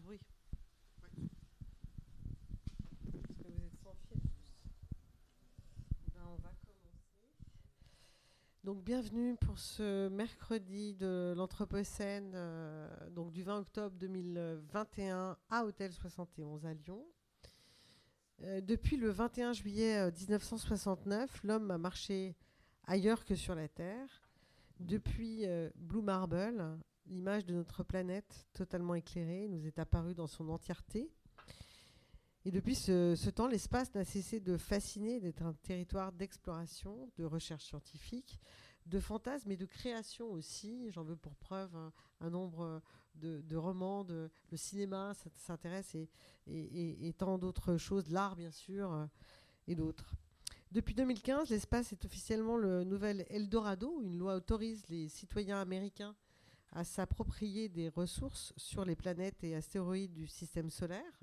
bruit. Vous êtes sans. Ben, on va commencer. Donc bienvenue pour ce mercredi de l'Anthropocène, euh, donc du 20 octobre 2021 à Hôtel 71 à Lyon. Euh, depuis le 21 juillet 1969, l'homme a marché ailleurs que sur la Terre. Depuis euh, Blue Marble, l'image de notre planète totalement éclairée nous est apparue dans son entièreté. Et depuis ce, temps, l'espace n'a cessé de fasciner, d'être un territoire d'exploration, de recherche scientifique, de fantasmes et de création aussi. J'en veux pour preuve un, nombre de, romans, de, le cinéma s'intéresse et, et, tant d'autres choses, l'art bien sûr, euh, et d'autres. Depuis 2015, l'espace est officiellement le nouvel Eldorado. Une loi autorise les citoyens américains à s'approprier des ressources sur les planètes et astéroïdes du système solaire.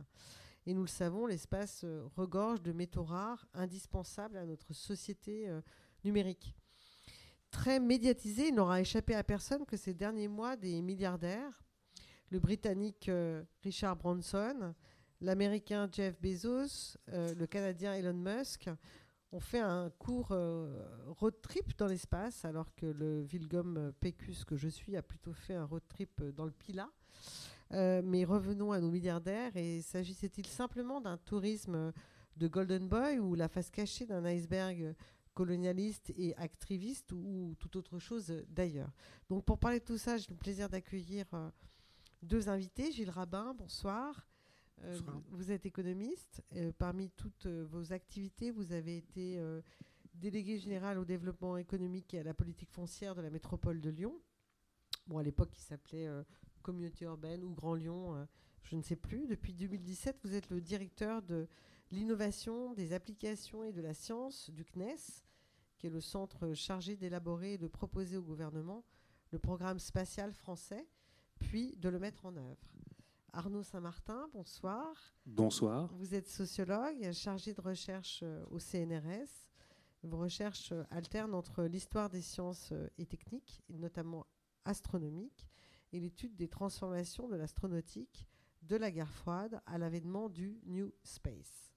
Et nous le savons, l'espace euh, regorge de métaux rares indispensables à notre société euh, numérique. Très médiatisé, il n'aura échappé à personne que ces derniers mois, des milliardaires, le Britannique euh, Richard Branson, l'Américain Jeff Bezos, le Canadien Elon Musk, ont fait un court euh, road trip dans l'espace, alors que le Vilgum Pécus que je suis a plutôt fait un road trip dans le Pila. Euh, mais revenons à nos milliardaires. Et s'agissait-il simplement d'un tourisme de Golden Boy ou la face cachée d'un iceberg colonialiste et activiste ou toute autre chose d'ailleurs? Donc pour parler de tout ça, j'ai le plaisir d'accueillir euh, deux invités. Gilles Rabin, bonsoir. Euh, vous êtes économiste. Euh, parmi toutes euh, vos activités, vous avez été euh, délégué général au développement économique et à la politique foncière de la métropole de Lyon. Bon, à l'époque, il s'appelait Communauté urbaine ou Grand Lyon, je ne sais plus. Depuis 2017, vous êtes le directeur de l'innovation, des applications et de la science du CNES, qui est le centre chargé d'élaborer et de proposer au gouvernement le programme spatial français, puis de le mettre en œuvre. Arnaud Saint-Martin, bonsoir. Bonsoir. Vous êtes sociologue, chargé de recherche euh, au CNRS. Vos recherches euh, alternent entre l'histoire des sciences euh, et techniques, et notamment astronomiques, et l'étude des transformations de l'astronautique de la guerre froide à l'avènement du New Space.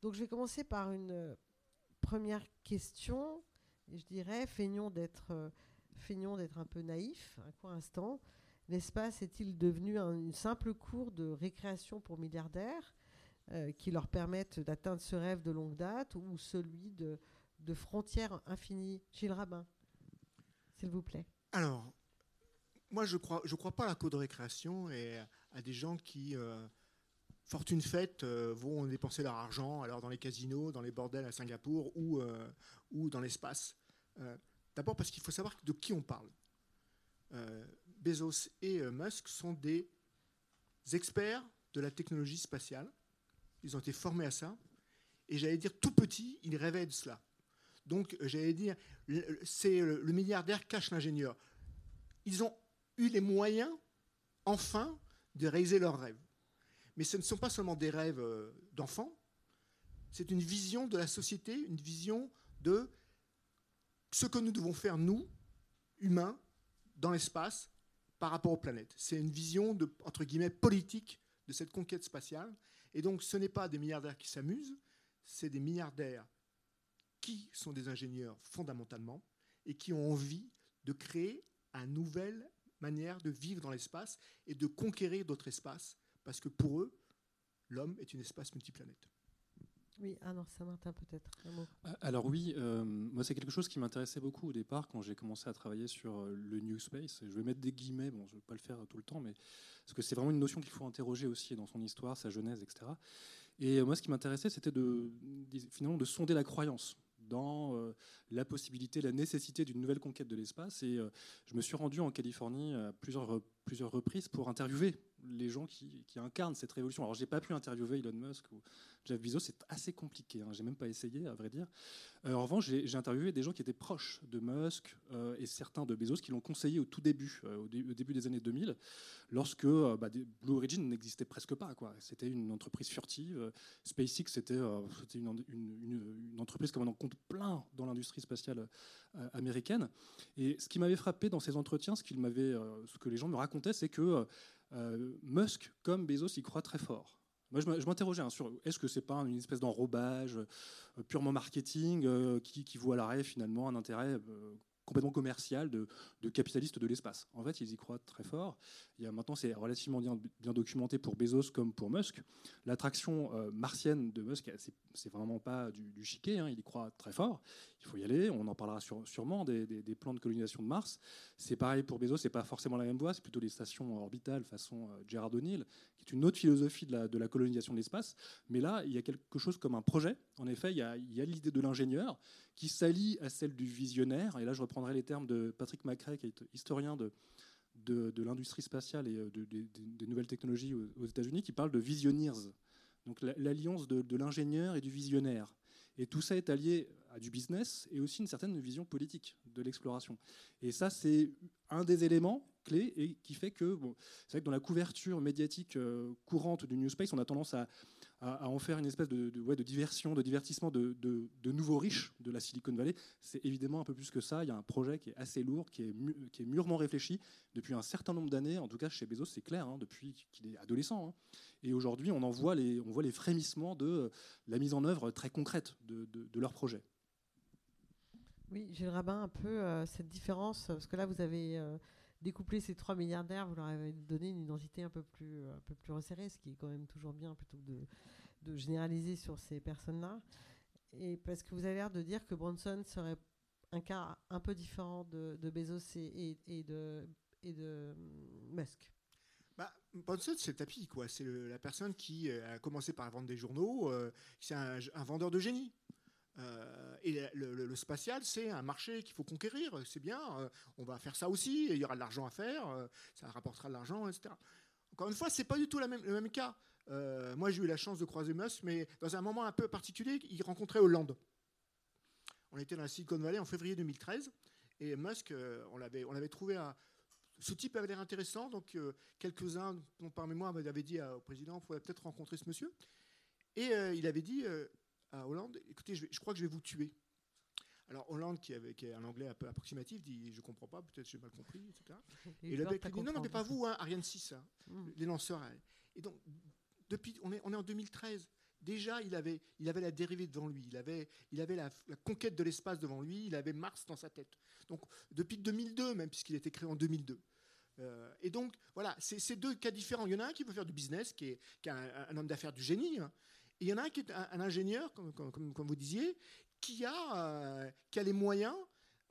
Donc je vais commencer par une première question, je dirais, feignons d'être, feignons d'être un peu naïfs, un court instant. L'espace est-il devenu un, une simple cour de récréation pour milliardaires euh, qui leur permettent d'atteindre ce rêve de longue date ou celui de, frontières infinies? Gilles Rabin, s'il vous plaît. Alors, moi, je ne crois, pas à la cour de récréation et à des gens qui, euh, fortune faite, euh, vont dépenser leur argent alors dans les casinos, dans les bordels à Singapour ou, dans l'espace. D'abord parce qu'il faut savoir de qui on parle. Bezos et euh, Musk sont des experts de la technologie spatiale. Ils ont été formés à ça. Et j'allais dire, tout petit, ils rêvaient de cela. Donc, euh, j'allais dire, c'est le, le milliardaire cache l'ingénieur. Ils ont eu les moyens, enfin, de réaliser leurs rêves. Mais ce ne sont pas seulement des rêves euh, d'enfants, c'est une vision de la société, une vision de ce que nous devons faire, nous, humains, dans l'espace, par rapport aux planètes. C'est une vision, de, entre guillemets, politique de cette conquête spatiale. Et donc, ce n'est pas des milliardaires qui s'amusent, c'est des milliardaires qui sont des ingénieurs fondamentalement et qui ont envie de créer une nouvelle manière de vivre dans l'espace et de conquérir d'autres espaces, parce que pour eux, l'homme est une espace multiplanète. Oui, alors Saint-Martin peut-être. Euh, Alors oui, euh, moi c'est quelque chose qui m'intéressait beaucoup au départ quand j'ai commencé à travailler sur euh, le New Space. Je vais mettre des guillemets, bon je ne vais pas le faire tout le temps, mais parce que c'est vraiment une notion qu'il faut interroger aussi dans son histoire, sa genèse, etc. Et moi ce qui m'intéressait c'était de, finalement de sonder la croyance dans la possibilité, la nécessité d'une nouvelle conquête de l'espace. Et je me suis rendu en Californie à plusieurs, plusieurs reprises pour interviewer les gens qui, incarnent cette révolution. Alors j'ai pas pu interviewer Elon Musk ou Jeff Bezos, c'est assez compliqué. Hein. J'ai même pas essayé, à vrai dire. Euh, en revanche, j'ai interviewé des gens qui étaient proches de Musk euh, et certains de Bezos qui l'ont conseillé au tout début, euh, au, dé- au début des années 2000, lorsque bah, Blue Origin n'existait presque pas. C'était une entreprise furtive. SpaceX, c'était une, entreprise comme on en compte plein dans l'industrie spatiale américaine. Et ce qui m'avait frappé dans ces entretiens, ce, euh, ce que les gens me racontaient, c'est que euh, Musk, comme Bezos, y croit très fort. Moi, je m'interrogeais hein, sur est-ce que c'est pas une espèce d'enrobage purement marketing qui, qui, voit à l'arrêt finalement un intérêt complètement commercial de, capitalistes de l'espace. En fait, ils y croient très fort. Maintenant, c'est relativement bien, documenté pour Bezos comme pour Musk. L'attraction euh, martienne de Musk, c'est vraiment pas du, du chiquet. Hein, il y croit très fort. Il faut y aller. On en parlera sûrement des, plans de colonisation de Mars. C'est pareil pour Bezos. C'est pas forcément la même voie. C'est plutôt les stations orbitales façon euh, Gerard O'Neill, qui est une autre philosophie de la colonisation de l'espace. Mais là, il y a quelque chose comme un projet. En effet, il y a, l'idée de l'ingénieur qui s'allie à celle du visionnaire. Et là, je reprendrai les termes de Patrick Macrae, qui est historien de, de, l'industrie spatiale et euh, des nouvelles technologies aux, États-Unis, qui parle de visionneers. Donc l'alliance de, l'ingénieur et du visionnaire. Et tout ça est allié à du business et aussi une certaine vision politique de l'exploration. Et ça, c'est un des éléments clés et qui fait que, c'est vrai que dans la couverture médiatique euh, courante du New Space, on a tendance à, à, en faire une espèce de, diversion, de divertissement de, nouveaux riches de la Silicon Valley. C'est évidemment un peu plus que ça. Il y a un projet qui est assez lourd, qui est, mûrement réfléchi depuis un certain nombre d'années. En tout cas, chez Bezos, c'est clair, hein, depuis qu'il est adolescent. Hein. Et aujourd'hui, on en voit les, on voit les frémissements de la mise en œuvre très concrète de, leur projet. Oui, Gilles Rabin, un peu euh, cette différence, parce que là, vous avez euh, découpler ces trois milliardaires, vous leur avez donné une identité un peu plus, un peu plus resserrée, ce qui est quand même toujours bien plutôt que de, généraliser sur ces personnes-là. Et parce que vous avez l'air de dire que Bronson serait un cas un peu différent de, Bezos et, de, de Musk. Bah, Bronson, c'est le tapis, quoi. C'est la personne qui a commencé par vendre des journaux. Euh, c'est un, vendeur de génie. Euh, et le, spatial, c'est un marché qu'il faut conquérir. C'est bien, euh, on va faire ça aussi. il y aura de l'argent à faire, euh, ça rapportera de l'argent, etc. Encore une fois, c'est pas du tout le même cas. moi, j'ai eu la chance de croiser Musk, mais dans un moment un peu particulier, il rencontrait Hollande. On était dans la Silicon Valley en février 2013, et Musk, on l'avait, trouvé ce type avait l'air intéressant, donc quelques-uns, par mémoire, m'avaient dit au président, il faudrait peut-être rencontrer ce monsieur. Et il avait dit, à Hollande écoutez, je, crois que je vais vous tuer. Alors Hollande, qui, avait, qui, est un anglais un peu approximatif, dit je comprends pas, peut-être j'ai mal compris, etc. Et, le mec dit non, non, mais pas vous, hein, Ariane 6, hein, hmm. les lanceurs. Et donc depuis, on est, on est en 2013. Déjà, il avait, il avait la dérivée devant lui, il avait, il avait la, conquête de l'espace devant lui, il avait Mars dans sa tête. Donc depuis 2002, même puisqu'il a été créé en 2002. Euh, et donc, voilà, c'est ces deux cas différents. Il y en a un qui veut faire du business, qui est, qui un, homme d'affaires du génie, hein, il y en a un qui est un, ingénieur, comme, vous disiez, qui a, euh, les moyens.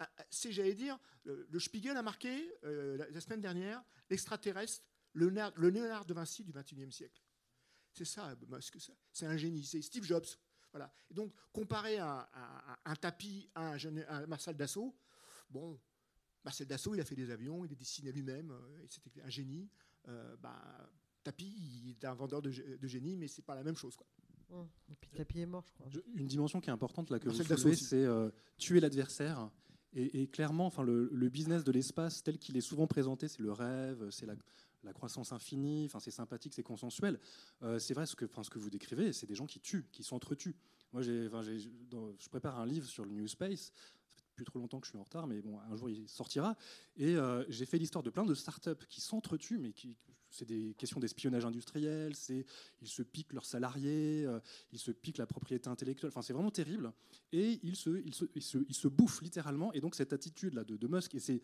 Euh, c'est, j'allais dire, le, Spiegel a marqué euh, la, semaine dernière l'extraterrestre, le, le Léonard de Vinci du XXIe siècle. C'est ça, c'est un génie, c'est Steve Jobs. Voilà. Et donc, comparé à, un tapis à un, Marcel Dassault, bon, Marcel Dassault, il a fait des avions, il a dessiné lui-même, c'était un génie. bah, Tapi, il est un vendeur de, génie, mais c'est pas la même chose. Et puis Tapi est mort, je crois. Une dimension qui est importante là que vous soulevez, c'est euh, tuer l'adversaire. Et, clairement, enfin, le, business de l'espace tel qu'il est souvent présenté, c'est le rêve, c'est la, croissance infinie, enfin, c'est sympathique, c'est consensuel. Euh, c'est vrai, ce que, enfin, ce que vous décrivez, c'est des gens qui tuent, qui s'entretuent. Moi, j'ai, je prépare un livre sur le New Space plus trop longtemps que je suis en retard, mais bon, un jour il sortira. Et euh, j'ai fait l'histoire de plein de startups qui s'entretuent, mais qui, c'est des questions d'espionnage industriel, c'est ils se piquent leurs salariés, euh, ils se piquent la propriété intellectuelle. Enfin, c'est vraiment terrible. Et ils se, ils se, ils se, bouffent littéralement. Et donc cette attitude là de, de Musk, et c'est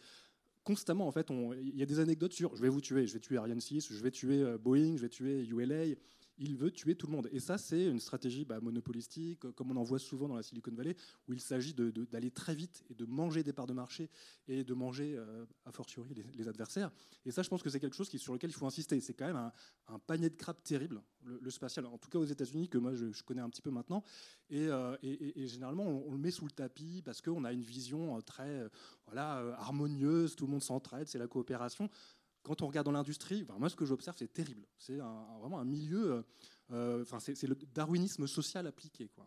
constamment en fait, il y a des anecdotes sur je vais vous tuer, je vais tuer Ariane 6, je vais tuer euh, Boeing, je vais tuer ULA il veut tuer tout le monde. Et ça, c'est une stratégie bah, monopolistique, comme on en voit souvent dans la Silicon Valley, où il s'agit d'aller très vite et de manger des parts de marché et de manger, euh, a fortiori, les, adversaires. Et ça, je pense que c'est quelque chose sur lequel il faut insister. C'est quand même un, panier de crabes terrible, le, spatial, en tout cas aux États-Unis, que moi je, connais un petit peu maintenant. Et, euh, généralement, on, le met sous le tapis parce qu'on a une vision euh, très voilà, harmonieuse, tout le monde s'entraide, c'est la coopération quand on regarde dans l'industrie, moi ce que j'observe c'est terrible. C'est vraiment un milieu, euh, euh, enfin c'est le darwinisme social appliqué. Quoi.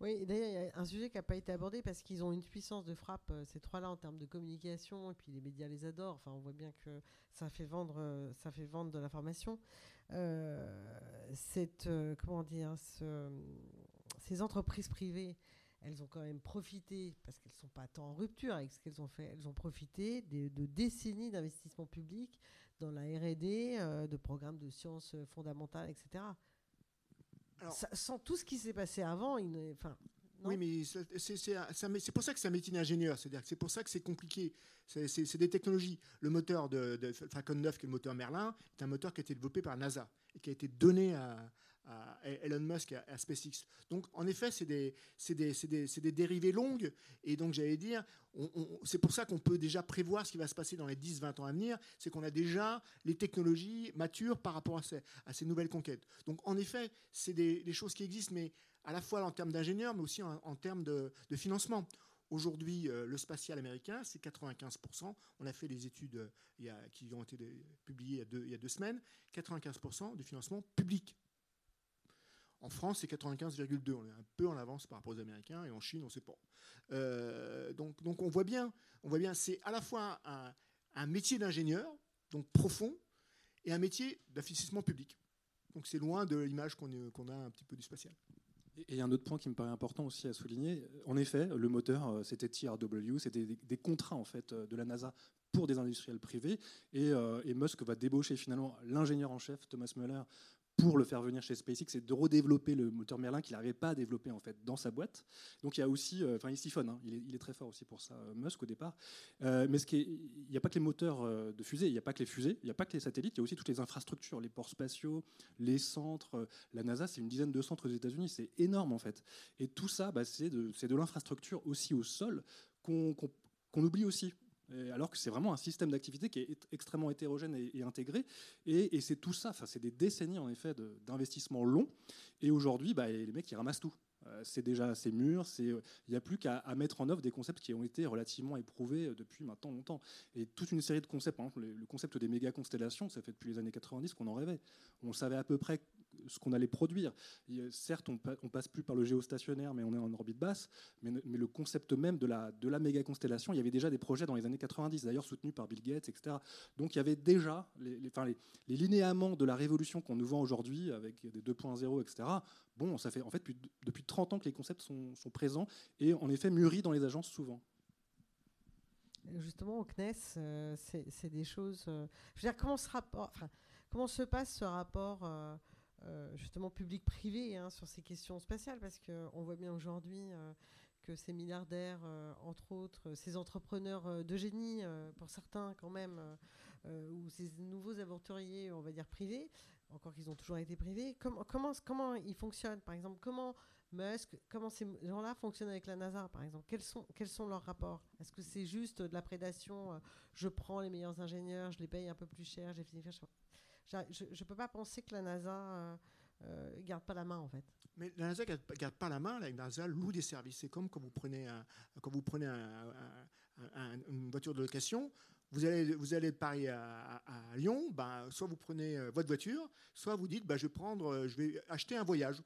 Oui, d'ailleurs, il y a un sujet qui n'a pas été abordé parce qu'ils ont une puissance de frappe, euh, ces trois-là, en termes de communication, et puis les médias les adorent. Enfin, on voit bien que ça fait vendre, ça fait vendre de l'information. cette, comment dire, ces entreprises privées elles ont quand même profité, parce qu'elles ne sont pas tant en rupture avec ce qu'elles ont fait, elles ont profité de, décennies d'investissement public dans la RD, euh, de programmes de sciences fondamentales, etc. sans tout ce qui s'est passé avant, enfin, oui, mais c'est pour ça que c'est un métier d'ingénieur. C'est-à-dire que c'est pour ça que c'est compliqué. C'est des technologies. Le moteur de, de, Falcon 9, qui est le moteur Merlin, est un moteur qui a été développé par NASA et qui a été donné à, Elon Musk et à, SpaceX. Donc, en effet, c'est des, des, dérivées longues. Et donc, j'allais dire, c'est pour ça qu'on peut déjà prévoir ce qui va se passer dans les 10-20 ans à venir. C'est qu'on a déjà les technologies matures par rapport à ces, à nouvelles conquêtes. Donc, en effet, c'est des, choses qui existent, mais à la fois en termes d'ingénieurs, mais aussi en, termes de, financement. Aujourd'hui, euh, le spatial américain, c'est 95%. On a fait des études euh, qui ont été publiées il y, a deux, semaines. 95% du financement public. En France, c'est 95,2. On est un peu en avance par rapport aux Américains. Et en Chine, on ne sait pas. Euh, donc, on voit bien, on voit bien c'est à la fois un, métier d'ingénieur, donc profond, et un métier d'investissement public. Donc c'est loin de l'image qu'on a un petit peu du spatial. Et un autre point qui me paraît important aussi à souligner, en effet, le moteur, euh, c'était TRW, c'était des, contrats en fait euh, de la NASA pour des industriels privés, et, et Musk va débaucher finalement l'ingénieur en chef Thomas Muller pour le faire venir chez SpaceX, c'est de redévelopper le moteur Merlin qu'il n'arrivait pas à développer en fait dans sa boîte. Donc il y a aussi, euh, enfin il siphonne, hein. il, est, très fort aussi pour ça, euh, Musk au départ. Euh, mais il n'y a pas que les moteurs de fusée, il n'y a pas que les fusées, il n'y a pas que les satellites, il y a aussi toutes les infrastructures, les ports spatiaux, les centres. La NASA, c'est une dizaine de centres aux États-Unis, c'est énorme en fait. Et tout ça, bah, c'est de l'infrastructure aussi au sol qu'on oublie aussi alors que c'est vraiment un système d'activité qui est extrêmement hétérogène et, intégré. Et, c'est tout ça, c'est des décennies en effet d'investissement long. Et aujourd'hui, bah, les mecs, ils ramassent tout. Euh, c'est déjà assez mûr, il n'y a plus qu'à mettre en œuvre des concepts qui ont été relativement éprouvés euh, depuis maintenant longtemps. Et toute une série de concepts, par exemple, le concept des méga constellations, ça fait depuis les années 90 qu'on en rêvait. On savait à peu près ce qu'on allait produire. certes, on, ne passe plus par le géostationnaire, mais on est en orbite basse. Mais, le concept même de la, de la méga constellation, il y avait déjà des projets dans les années 90, d'ailleurs soutenus par Bill Gates, etc. Donc il y avait déjà les, les, enfin, les, les linéaments de la révolution qu'on nous vend aujourd'hui avec des 2.0, etc. Bon, ça fait en fait depuis, depuis 30 ans que les concepts sont, présents et en effet mûris dans les agences souvent. Justement, au CNES, euh, c'est des choses. Euh, je veux dire, comment se, rapport, comment se passe ce rapport euh, justement public-privé hein, sur ces questions spatiales, parce qu'on voit bien aujourd'hui euh, que ces milliardaires, euh, entre autres, ces entrepreneurs de génie, pour certains quand même, ou ces nouveaux aventuriers, on va dire privés, encore qu'ils ont toujours été privés, comment, comment, comment ils fonctionnent Par exemple, comment Musk, comment ces gens-là fonctionnent avec la NASA, par exemple? Quels sont, quels sont leurs rapports? Est-ce que c'est juste de la prédation Je prends les meilleurs ingénieurs, je les paye un peu plus cher, j'ai fini faire je ne peux pas penser que la NASA euh, euh, garde pas la main en fait. Mais la NASA garde, garde pas la main, la NASA loue des services. C'est comme quand vous prenez, quand vous prenez une voiture de location, vous allez, vous allez de Paris à, Lyon, ben, soit vous prenez euh, votre voiture, soit vous dites ben, je, vais prendre, je vais acheter un voyage.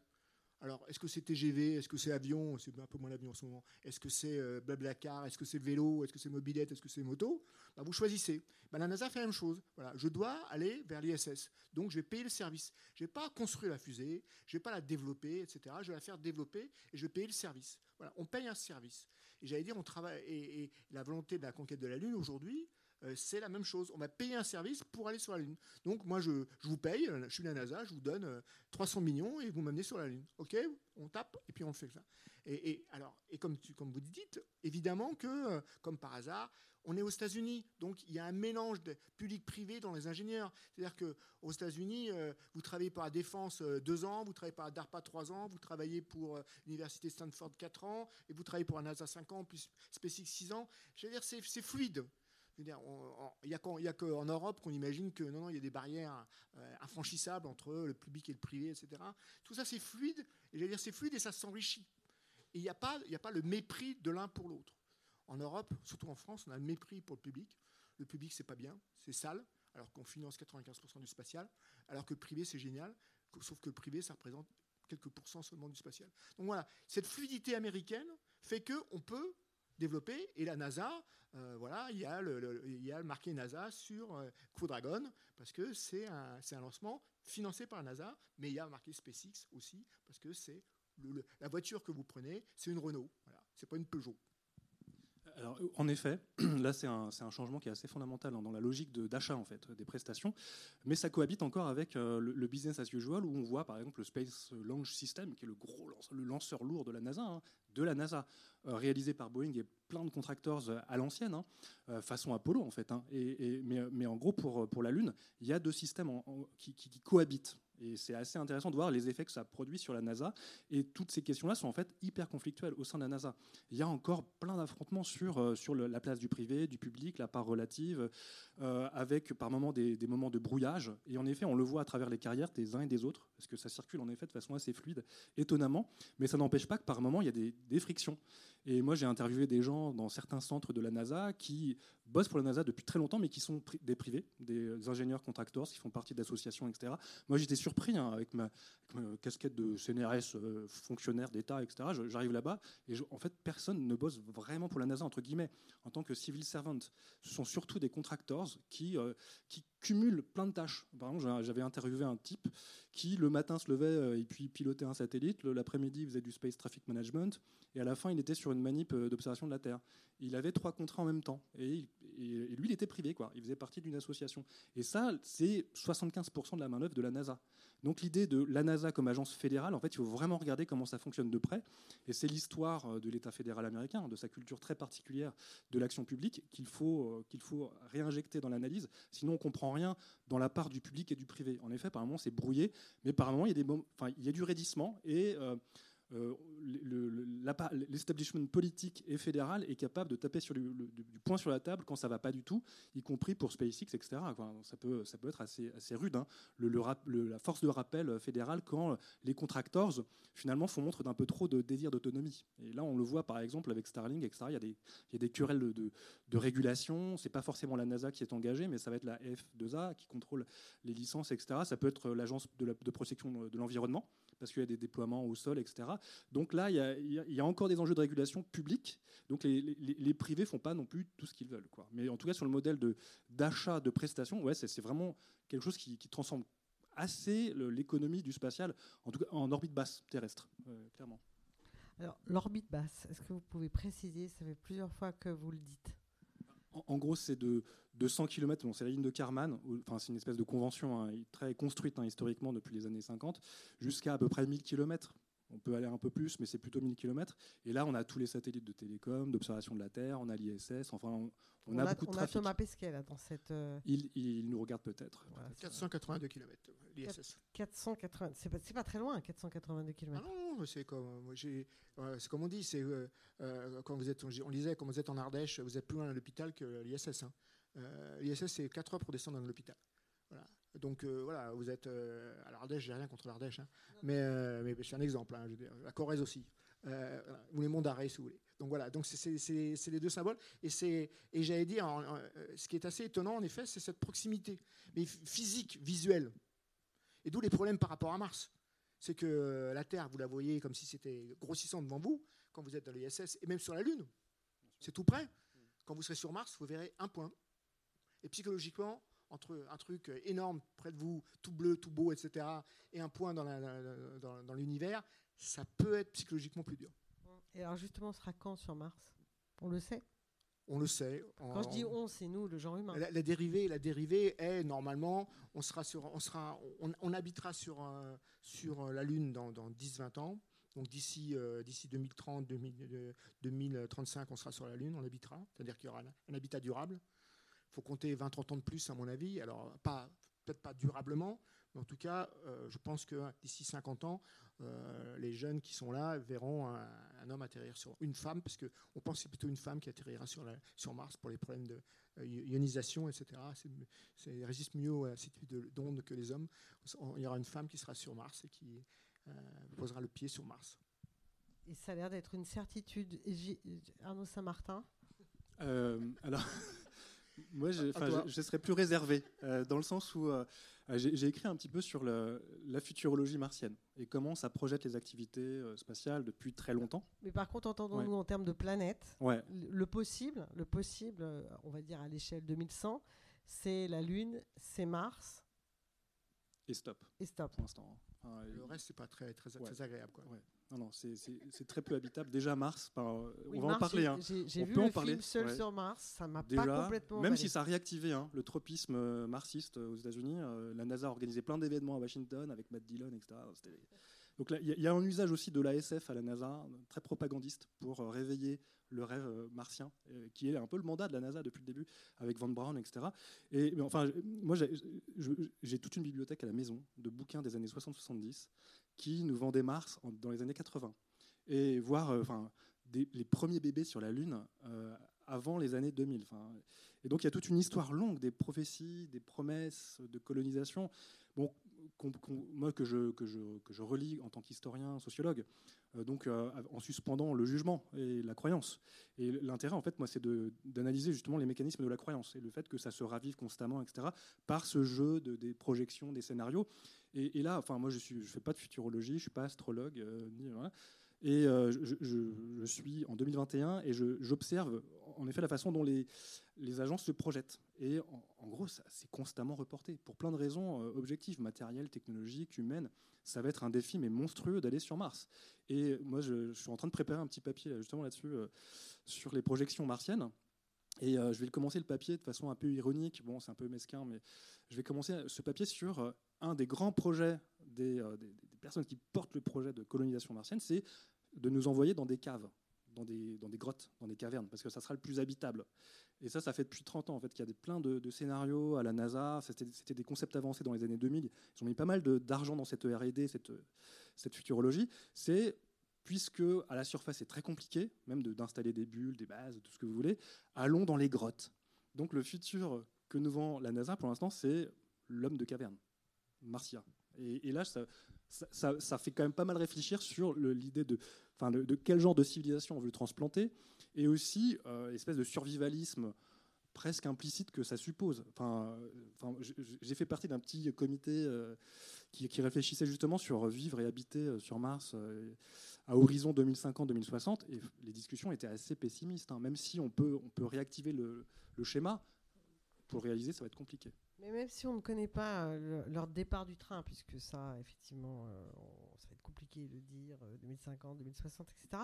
Alors, est-ce que c'est TGV Est-ce que c'est avion? C'est un peu moins l'avion en ce moment. Est-ce que c'est euh, Blablacar? Est-ce que c'est vélo? Est-ce que c'est mobilette? Est-ce que c'est moto? Bah, Vous choisissez. Bah, la NASA fait la même chose. Voilà, je dois aller vers l'ISS. Donc, je vais payer le service. Je vais pas construire la fusée, je vais pas la développer, etc. Je vais la faire développer et je vais payer le service. Voilà, on paye un service. Et j'allais dire, on travaille. et la volonté de la conquête de la Lune aujourd'hui, euh, c'est la même chose. On va payer un service pour aller sur la Lune. Donc moi, je, vous paye, je suis la NASA, je vous donne 300 euh, millions et vous m'amenez sur la Lune. OK On tape et puis on fait ça. Et, alors, et comme, vous dites, évidemment que, euh, comme par hasard, on est aux États-Unis, donc il y a un mélange de public-privé dans les ingénieurs. C'est-à-dire qu'aux États-Unis, vous travaillez pour la Défense deux ans, vous travaillez pour la DARPA trois ans, vous travaillez pour l'Université Stanford quatre ans, et vous travaillez pour la NASA cinq ans, puis SpaceX six ans. Je veux dire, c'est fluide. Il n'y a qu'en Europe qu'on imagine que non, non, y a des barrières euh, infranchissables entre le public et le privé, etc. Tout ça, c'est fluide. Et c'est fluide et ça s'enrichit. Et il n'y a, pas, a pas le mépris de l'un pour l'autre. En Europe, surtout en France, on a le mépris pour le public. Le public, c'est pas bien, c'est sale, alors qu'on finance 95% du spatial, alors que le privé, c'est génial, sauf que le privé, ça représente quelques pourcents seulement du spatial. Donc voilà, cette fluidité américaine fait qu'on peut développer, et la NASA, euh, voilà, il y, a le, il y a marqué NASA sur euh, Crew Dragon, parce que c'est un, un, lancement financé par la NASA, mais il y a marqué SpaceX aussi, parce que c'est la voiture que vous prenez, c'est une Renault. Voilà. C'est pas une Peugeot. Alors, en effet, là, c'est un, changement qui est assez fondamental hein, dans la logique d'achat en fait, des prestations, mais ça cohabite encore avec euh, le, business as usual, où on voit par exemple le Space Launch System, qui est le gros le lanceur lourd de la NASA, hein, de la NASA, euh, réalisé par Boeing et plein de contractors euh, à l'ancienne, hein, façon Apollo en fait. Et, mais, mais, en gros, pour, pour la Lune, il y a deux systèmes qui cohabitent. Et c'est assez intéressant de voir les effets que ça produit sur la NASA. Et toutes ces questions-là sont en fait hyper conflictuelles au sein de la NASA. Il y a encore plein d'affrontements sur, euh, sur la place du privé, du public, la part relative, euh, avec par moments des, moments de brouillage. Et en effet, on le voit à travers les carrières des uns et des autres, parce que ça circule en effet de façon assez fluide, étonnamment. Mais ça n'empêche pas que par moments, il y a des, des frictions. Et moi, j'ai interviewé des gens dans certains centres de la NASA qui bossent pour la NASA depuis très longtemps, mais qui sont des privés, des ingénieurs contracteurs qui font partie d'associations, etc. Moi, j'étais surpris hein, avec, ma, casquette de CNRS, euh, fonctionnaire d'État, etc. J'arrive là-bas et en fait, personne ne bosse vraiment pour la NASA, entre guillemets, en tant que civil servant. Ce sont surtout des contractors qui, euh, qui cumulent plein de tâches. Par exemple, j'avais interviewé un type qui, le matin, se levait euh, et puis pilotait un satellite. L'après-midi, il faisait du Space Traffic Management. Et à la fin, il était sur une manip d'observation de la Terre. Il avait trois contrats en même temps. Et, lui, il était privé. Quoi. Il faisait partie d'une association. Et ça, c'est 75% de la main-d'œuvre de la NASA. Donc l'idée de la NASA comme agence fédérale, en fait, il faut vraiment regarder comment ça fonctionne de près. Et c'est l'histoire euh, de l'État fédéral américain, de sa culture très particulière de l'action publique, qu'il faut, euh, faut réinjecter dans l'analyse. Sinon, on comprend rien dans la part du public et du privé. En effet, par moments, c'est brouillé, mais par moments, il y a, du raidissement et euh, l'establishment politique et fédéral est capable de taper sur du point sur la table quand ça va pas du tout, y compris pour SpaceX, etc. Ça, peut, être assez, rude, hein. la force de rappel fédérale quand les contractors finalement font montre d'un peu trop de désir d'autonomie. Et là, on le voit par exemple avec Starlink, etc. Il y a des, querelles de, de, de régulation. C'est pas forcément la NASA qui est engagée, mais ça va être la F2A qui contrôle les licences, etc. Ça peut être l'agence de protection de l'environnement parce qu'il y a des déploiements au sol, etc. Donc là, il y, a, encore des enjeux de régulation publique. Donc les, les, privés font pas non plus tout ce qu'ils veulent. Quoi. Mais en tout cas, sur le modèle d'achat de, prestations, ouais, c'est vraiment quelque chose qui, transforme assez l'économie du spatial, en orbite basse terrestre, euh, clairement. Alors, l'orbite basse, est-ce que vous pouvez préciser? Ça fait plusieurs fois que vous le dites. En, gros, c'est de, 200 km, c'est la ligne de Karman, enfin, c'est une espèce de convention hein, très construite hein, historiquement depuis les années 50, jusqu'à à peu près 1000 km. On peut aller un peu plus, mais c'est plutôt 1000 km. Et là, on a tous les satellites de télécom, d'observation de la Terre, on a l'ISS, enfin, on, on, a, beaucoup de trafic. On a Thomas Pesquet là dans cette. Euh, il, il, nous regarde peut-être. 482 km, l'ISS. 480, c'est pas, pas, très loin, 482 km. Ah non, c'est comme, c'est comme on dit, c'est euh, euh, quand vous êtes, on disait, quand vous êtes en Ardèche, vous êtes plus loin de l'hôpital que l'ISS. Hein. L'ISS, c'est 4 heures pour descendre dans l'hôpital. Voilà. Donc voilà, vous êtes à l'Ardèche, j'ai rien contre l'Ardèche, hein. mais, mais c'est un exemple. Hein, la Corrèze aussi. Euh, ou les monts d'arrêt, si vous voulez. Donc voilà, donc c'est les deux symboles. Et, j'allais dire, euh, ce qui est assez étonnant, en effet, c'est cette proximité, mais physique, visuelle. Et d'où les problèmes par rapport à Mars. C'est que euh, la Terre, vous la voyez comme si c'était grossissant devant vous, quand vous êtes dans l'ISS, et même sur la Lune. C'est tout près. Quand vous serez sur Mars, vous verrez un point. Et psychologiquement, entre un truc énorme près de vous, tout bleu, tout beau, etc., et un point dans l'univers, ça peut être psychologiquement plus dur. Et alors justement, on sera quand sur Mars? On le sait? On le sait. Quand je dis on, c'est nous, le genre humain. La, dérivée, la dérivée est normalement, on sera sur, on sera, on, habitera sur euh, sur euh, la Lune dans, 10-20 ans. Donc d'ici euh, d'ici 2030, 2035, on sera sur la Lune, on habitera. C'est-à-dire qu'il y aura un, habitat durable. Faut compter 20-30 ans de plus, à mon avis. Alors pas peut-être pas durablement, mais en tout cas, je pense que d'ici 50 ans, euh, les jeunes qui sont là verront un, homme atterrir sur une femme, parce qu'on pense que c'est plutôt une femme qui atterrira sur, la, sur Mars pour les problèmes de euh, ionisation, etc. C'est résiste mieux à ce type d'ondes que les hommes. Il y aura une femme qui sera sur Mars et qui euh, posera le pied sur Mars. Et ça a l'air d'être une certitude. Arnaud Saint-Martin? Alors, moi, je, je, serais plus réservé, dans le sens où euh, j'ai écrit un petit peu sur la futurologie martienne et comment ça projette les activités euh, spatiales depuis très longtemps. Mais par contre, entendons-nous en termes de planète, le possible, le possible, euh, on va dire à l'échelle 2100, c'est la Lune, c'est Mars. et stop. Et stop. Pour l'instant. Enfin, le reste, c'est pas très, très, ouais. très agréable. Quoi. Non, non, c'est très peu habitable. Déjà, Mars, ben, oui, on va Mars, en parler. Hein. J'ai vu peut le en parler. film Seul ouais. sur Mars, ça m'a pas complètement. Même emballé. si ça a réactivé hein, le tropisme euh, marxiste aux États-Unis, euh, la NASA a organisé plein d'événements à Washington avec Matt Dillon, etc. Donc il y, y, a un usage aussi de l'ASF à la NASA, très propagandiste, pour euh, réveiller le rêve euh, martien, euh, qui est un peu le mandat de la NASA depuis le début, avec Von Braun, etc. Et mais enfin, moi, j'ai toute une bibliothèque à la maison de bouquins des années 60-70 qui nous vendaient Mars dans les années 80. Et voir euh, enfin, les premiers bébés sur la Lune euh, avant les années 2000. Enfin, et donc il y a toute une histoire longue des prophéties, des promesses de colonisation. Bon, moi que je, que, je, que je relis en tant qu'historien, sociologue, euh, donc en suspendant le jugement et la croyance. Et l'intérêt, en fait, moi, c'est d'analyser justement les mécanismes de la croyance et le fait que ça se ravive constamment, etc., par ce jeu de, des projections, des scénarios. Et, là, enfin, moi, je ne fais pas de futurologie, je ne suis pas astrologue, euh, ni, voilà. Et euh, je, suis en 2021 et j'observe en effet la façon dont les, les agences se projettent. Et en, gros, c'est constamment reporté pour plein de raisons euh, objectives, matérielles, technologiques, humaines. Ça va être un défi, mais monstrueux, d'aller sur Mars. Et moi, je, suis en train de préparer un petit papier justement là-dessus, sur les projections martiennes. Et je vais commencer le papier de façon un peu ironique. Bon, c'est un peu mesquin, mais je vais commencer ce papier sur un des grands projets des, euh, des, personnes qui portent le projet de colonisation martienne, c'est de nous envoyer dans des caves, dans des, grottes, dans des cavernes, parce que ça sera le plus habitable. Et ça, ça fait depuis 30 ans en fait qu'il y a des, plein de, scénarios à la NASA. C'était des concepts avancés dans les années 2000. Ils ont mis pas mal d'argent dans cette R&D, cette, cette futurologie. C'est puisque à la surface c'est très compliqué, même d'installer des bulles, des bases, tout ce que vous voulez, allons dans les grottes. Donc le futur que nous vend la NASA pour l'instant, c'est l'homme de caverne, Marcia. Et, là, ça, fait quand même pas mal réfléchir sur l'idée de, enfin, de, quel genre de civilisation on veut transplanter, et aussi euh, espèce de survivalisme presque implicite que ça suppose. Enfin, enfin, j'ai fait partie d'un petit comité euh, qui, réfléchissait justement sur vivre et habiter euh, sur Mars euh, à horizon 2050-2060, et les discussions étaient assez pessimistes. Hein. Même si on peut, on peut réactiver le, le schéma, pour le réaliser, ça va être compliqué. Mais même si on ne connaît pas euh, le, leur départ du train, puisque ça, effectivement, euh, on, ça va être compliqué de dire euh, 2050, 2060, etc.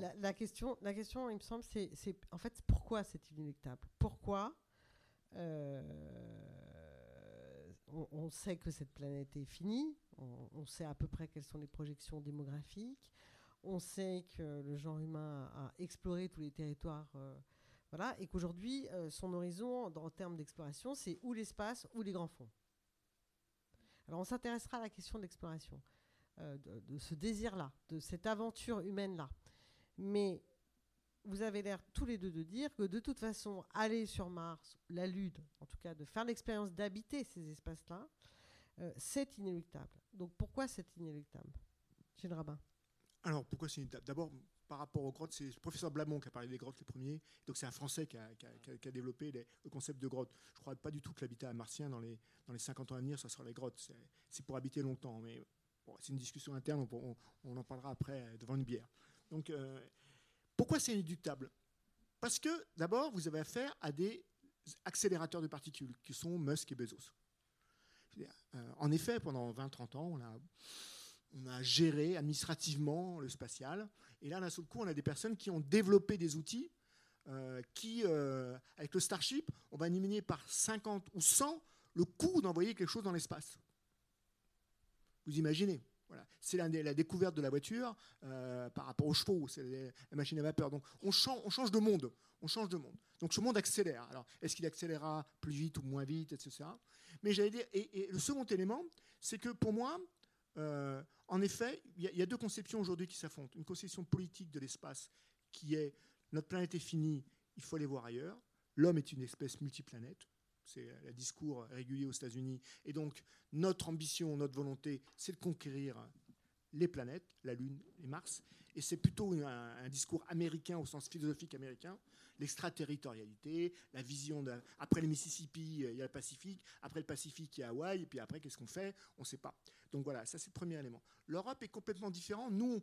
La, la, question, la question, il me semble, c'est en fait pourquoi c'est inéluctable? Pourquoi euh, on, on, sait que cette planète est finie, on, on, sait à peu près quelles sont les projections démographiques, on sait que le genre humain a, a exploré tous les territoires et qu'aujourd'hui, euh, son horizon, en termes d'exploration, c'est ou l'espace ou les grands fonds. Alors, on s'intéressera à la question de l'exploration, euh, de, de, ce désir-là, de cette aventure humaine-là. Mais vous avez l'air tous les deux de dire que de toute façon, aller sur Mars, la Lune, en tout cas, de faire l'expérience d'habiter ces espaces-là, euh, c'est inéluctable. Donc, pourquoi c'est inéluctable Gilles Rabin? Alors, pourquoi c'est inéluctable? D'abord, par rapport aux grottes, c'est le professeur Blamont qui a parlé des grottes les premiers. Donc c'est un Français qui a, développé le concept de grotte. Je ne crois pas du tout que l'habitat martien, dans les, dans les 50 ans à venir, ça sera les grottes. C'est pour habiter longtemps. Mais c'est une discussion interne, on, en parlera après devant une bière. Donc euh, pourquoi c'est inéductable Parce que d'abord, vous avez affaire à des accélérateurs de particules qui sont Musk et Bezos. Euh, en effet, pendant 20-30 ans, on a on a géré administrativement le spatial. Et là, d'un seul coup, on a des personnes qui ont développé des outils euh, qui, euh, avec le Starship, on va éliminer par 50 ou 100 le coût d'envoyer quelque chose dans l'espace. Vous imaginez voilà. C'est la, découverte de la voiture euh, par rapport aux chevaux, c'est la, machine à vapeur. Donc on change, on change de monde. On change de monde. Donc ce monde accélère. Alors est-ce qu'il accélérera plus vite ou moins vite, etc. Mais j'allais dire, et, le second élément, c'est que pour moi, euh, en effet, il y, a deux conceptions aujourd'hui qui s'affrontent. Une conception politique de l'espace qui est notre planète est finie, il faut aller voir ailleurs. L'homme est une espèce multiplanète. C'est le discours régulier aux États-Unis. Et donc, notre ambition, notre volonté, c'est de conquérir les planètes, la Lune et Mars. Et c'est plutôt un, discours américain au sens philosophique américain, l'extraterritorialité, la vision de, après le Mississippi, il y a le Pacifique, après le Pacifique, il y a Hawaï, et puis après, qu'est-ce qu'on fait? On ne sait pas. Donc voilà, ça c'est le premier élément. L'Europe est complètement différent. Nous,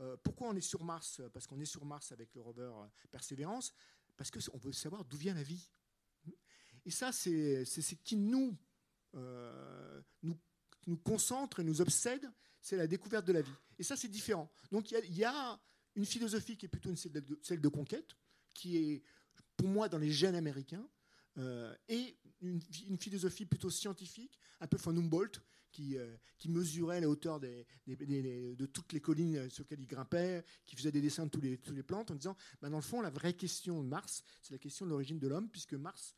euh, pourquoi on est sur Mars? Parce qu'on est sur Mars avec le rover Persévérance, parce qu'on veut savoir d'où vient la vie. Et ça, c'est ce qui nous, euh, nous concentre et nous obsède, c'est la découverte de la vie. Et ça, c'est différent. Donc il y, a une philosophie qui est plutôt celle, de, conquête, qui est pour moi dans les gènes américains, euh, et une, philosophie plutôt scientifique, un peu von Humboldt, qui, euh, qui mesurait la hauteur de toutes les collines sur lesquelles il grimpait, qui faisait des dessins de tous les, tous les plantes, en disant, ben dans le fond, la vraie question de Mars, c'est la question de l'origine de l'homme, puisque Mars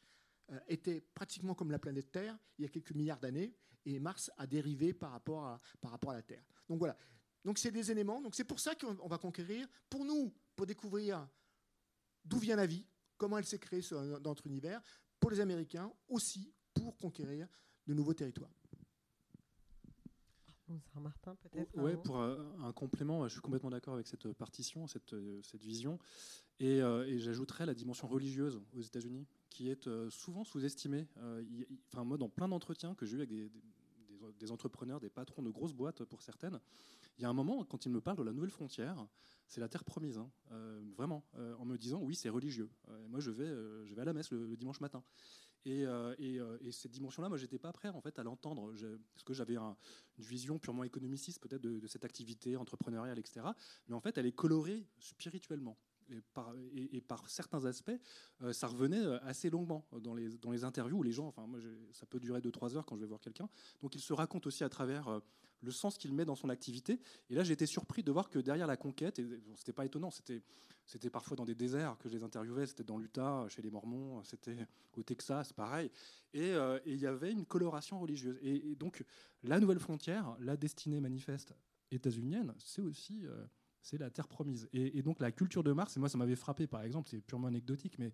euh, était pratiquement comme la planète Terre il y a quelques milliards d'années, et Mars a dérivé par rapport à, par rapport à la Terre. Donc voilà. Donc c'est des éléments. Donc c'est pour ça qu'on va conquérir. Pour nous, pour découvrir d'où vient la vie, comment elle s'est créée dans notre univers. Pour les Américains aussi, pour conquérir de nouveaux territoires. Martin, peut-être Oui, pour un, complément, je suis complètement d'accord avec cette partition, cette, cette vision. Et, euh, et j'ajouterais la dimension religieuse aux États-Unis, qui est euh, souvent sous-estimée. Euh, enfin, moi, dans plein d'entretiens que j'ai eu avec des, des, entrepreneurs, des patrons de grosses boîtes pour certaines, il y a un moment, quand ils me parlent de la nouvelle frontière, c'est la terre promise, hein, vraiment, en me disant oui, c'est religieux. moi, je vais, je vais à la messe le dimanche matin. Euh, euh, et, cette dimension-là, moi, j'étais pas prêt en fait à l'entendre, parce que j'avais une vision purement économiciste peut-être de, cette activité entrepreneuriale, etc. Mais en fait, elle est colorée spirituellement. Et par, certains aspects, euh, ça revenait assez longuement dans les, dans les interviews où les gens, enfin moi, ça peut durer 2-3 heures quand je vais voir quelqu'un. Donc il se raconte aussi à travers le sens qu'il met dans son activité. Et là, j'ai été surpris de voir que derrière la conquête, et c'était pas étonnant, c'était c'était parfois dans des déserts que je les interviewais, c'était dans l'Utah, chez les Mormons, c'était au Texas, pareil. Euh, et il y avait une coloration religieuse. Et, donc, la nouvelle frontière, la destinée manifeste états-unienne, c'est aussi euh, c'est la terre promise. Et, donc, la culture de Mars, et moi, ça m'avait frappé, par exemple, c'est purement anecdotique, mais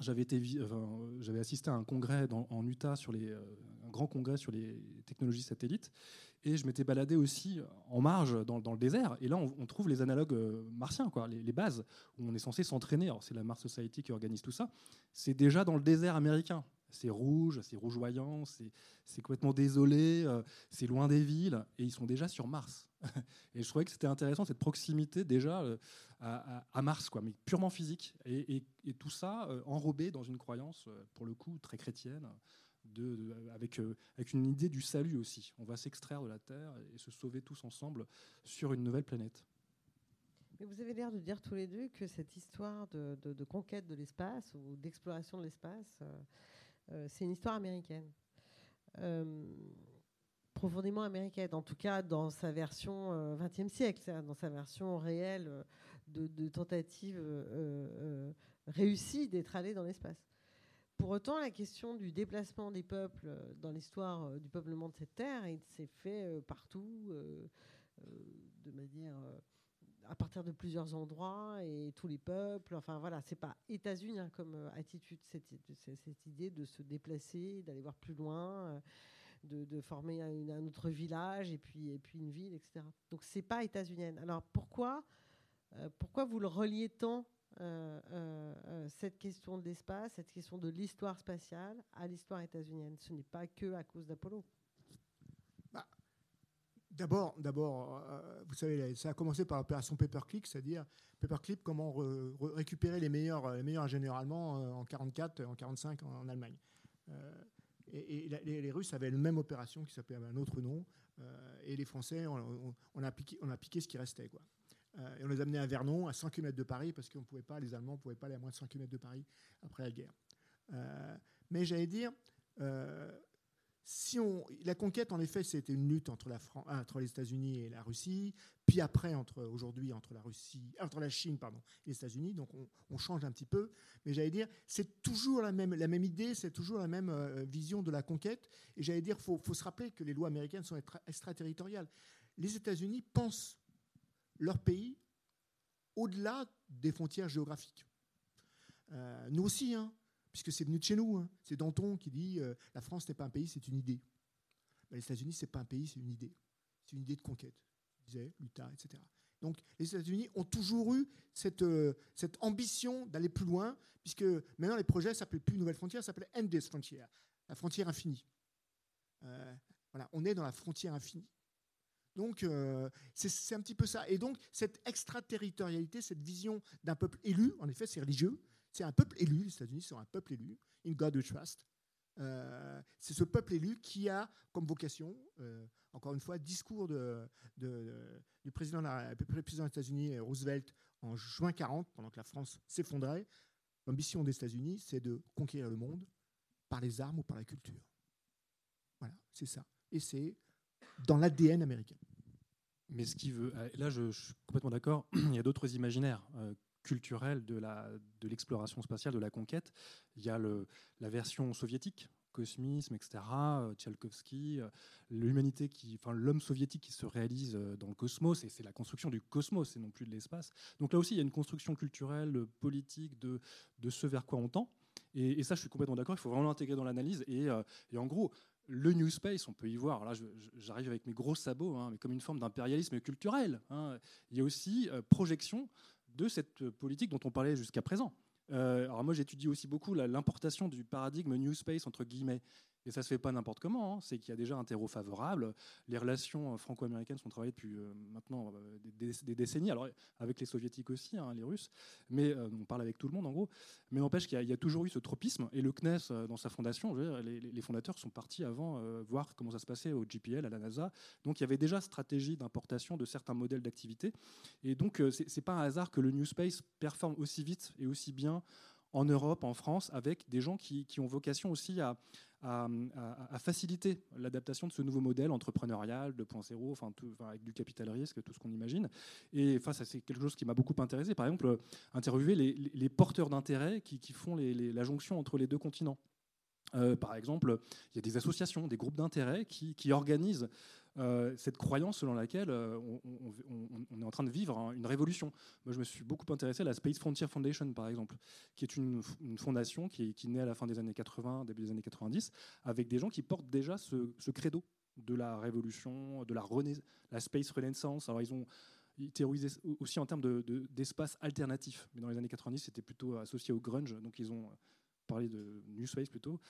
j'avais assisté à un congrès en Utah sur les, euh, un grand congrès sur les technologies satellites, et je m'étais baladé aussi en marge dans, le désert. Et là, on, trouve les analogues euh, martiens, quoi, les, bases où on est censé s'entraîner. Alors, c'est la Mars Society qui organise tout ça. C'est déjà dans le désert américain. C'est rouge, c'est rougeoyant, c'est complètement désolé, euh, c'est loin des villes, et ils sont déjà sur Mars. et je trouvais que c'était intéressant cette proximité déjà euh, à, Mars, quoi, mais purement physique, et, tout ça enrobé dans une croyance, pour le coup, très chrétienne avec, euh, avec une idée du salut aussi. On va s'extraire de la Terre et se sauver tous ensemble sur une nouvelle planète. Mais vous avez l'air de dire tous les deux que cette histoire de, conquête de l'espace ou d'exploration de l'espace, euh, euh, c'est une histoire américaine. profondément américaine, en tout cas dans sa version 20e siècle, dans sa version réelle de, de tentative réussie d'être allé dans l'espace. Pour autant, la question du déplacement des peuples euh, dans l'histoire euh, du peuplement de cette terre, il s'est fait euh, partout, de manière à partir de plusieurs endroits et tous les peuples. Enfin voilà, c'est pas États-Unis hein, comme attitude, cette, cette, idée de se déplacer, d'aller voir plus loin, de, former un, autre village et puis, une ville, etc. Donc c'est pas états-unienne. Alors pourquoi, pourquoi vous le reliez tant euh, euh, euh, cette question de l'espace, cette question de l'histoire spatiale à l'histoire états-unienne? Ce n'est pas que à cause d'Apollo. D'abord, d'abord, vous savez, ça a commencé par l'opération Paperclip, c'est-à-dire Paperclip, comment récupérer les meilleurs, les meilleurs ingénieurs allemands en 44, en 45 en, Allemagne. et, les, Russes avaient la même opération qui s'appelait un autre nom, et les Français, on, a piqué, on a piqué ce qui restait, quoi. Euh, et on les a amenés à Vernon, à 100 km de Paris, parce qu'on pouvait pas, les Allemands ne pouvaient pas aller à moins de 100 km de Paris après la guerre. Euh, mais j'allais dire, euh, si on, la conquête, en effet, c'était une lutte entre, la entre les États-Unis et la Russie, puis après, entre aujourd'hui, entre la Russie, entre la Chine, pardon, et les États-Unis. Donc, on, change un petit peu. Mais j'allais dire, c'est toujours la même, la même idée, c'est toujours la même vision de la conquête. Et j'allais dire, faut, faut se rappeler que les lois américaines sont extraterritoriales. Les États-Unis pensent leur pays au-delà des frontières géographiques. Euh, nous aussi, hein, puisque c'est venu de chez nous. Hein. C'est Danton qui dit euh, la France n'est pas un pays, c'est une idée. Ben, les États-Unis, c'est pas un pays, c'est une idée. C'est une idée de conquête. disait etc. Donc les États-Unis ont toujours eu cette, euh, cette ambition d'aller plus loin, puisque maintenant les projets s'appellent plus Nouvelle Frontière, s'appellent Endless Frontier, la frontière infinie. voilà, on est dans la frontière infinie. Donc, euh, c'est un petit peu ça. Et donc, cette extraterritorialité, cette vision d'un peuple élu, en effet, c'est religieux. C'est un peuple élu. Les États-Unis sont un peuple élu. In God we trust. Euh, c'est ce peuple élu qui a comme vocation, encore une fois, discours du président, des États-Unis, Roosevelt, en juin 40, pendant que la France s'effondrait. L'ambition des États-Unis, c'est de conquérir le monde par les armes ou par la culture. Voilà, c'est ça. Et c'est dans l'ADN américain. Mais ce qui veut, euh, là, je, suis complètement d'accord. Il y a d'autres imaginaires euh, culturels de la de l'exploration spatiale, de la conquête. Il y a le, la version soviétique, cosmisme, etc. Euh, Tchalkovsky, l'humanité qui, enfin l'homme soviétique qui se réalise dans le cosmos, et c'est la construction du cosmos, et non plus de l'espace. Donc là aussi, il y a une construction culturelle, politique de de ce vers quoi on tend. Et, ça, je suis complètement d'accord. Il faut vraiment l'intégrer dans l'analyse. Et, et en gros, le New Space, on peut y voir, là j'arrive avec mes gros sabots, hein, mais comme une forme d'impérialisme culturel. Hein. Il y a aussi euh, projection de cette politique dont on parlait jusqu'à présent. Euh, alors moi j'étudie aussi beaucoup l'importation du paradigme New Space entre guillemets. Et ça se fait pas n'importe comment, hein. c'est qu'il y a déjà un terreau favorable. Les relations euh, franco-américaines sont travaillées depuis euh, maintenant euh, des, décennies, alors avec les soviétiques aussi, hein, les Russes, mais on parle avec tout le monde en gros. Mais n'empêche qu'il y, a toujours eu ce tropisme, et le CNES, dans sa fondation, les, fondateurs sont partis avant voir comment ça se passait au GPL, à la NASA. Donc il y avait déjà stratégie d'importation de certains modèles d'activité. Et donc c'est pas un hasard que le New Space performe aussi vite et aussi bien en Europe, en France, avec des gens qui ont vocation aussi à, à, faciliter l'adaptation de ce nouveau modèle entrepreneurial 2.0, enfin, avec du capital risque, tout ce qu'on imagine. Et face à c'est quelque chose qui m'a beaucoup intéressé. Par exemple, interviewer les, porteurs d'intérêt qui, font la jonction entre les deux continents. Euh, par exemple, il y a des associations, des groupes d'intérêt qui, organisent euh, cette croyance selon laquelle euh, on, est en train de vivre une révolution. Moi, je me suis beaucoup intéressé à la Space Frontier Foundation, par exemple, qui est une, fondation qui, est, naît à la fin des années 80, début des années 90, avec des gens qui portent déjà ce, credo de la révolution, de la, Space Renaissance. Alors, ils ont théorisé aussi en termes d'espace de, alternatif. Mais dans les années 90, c'était plutôt associé au grunge. Donc, ils ont parlé de New Space plutôt.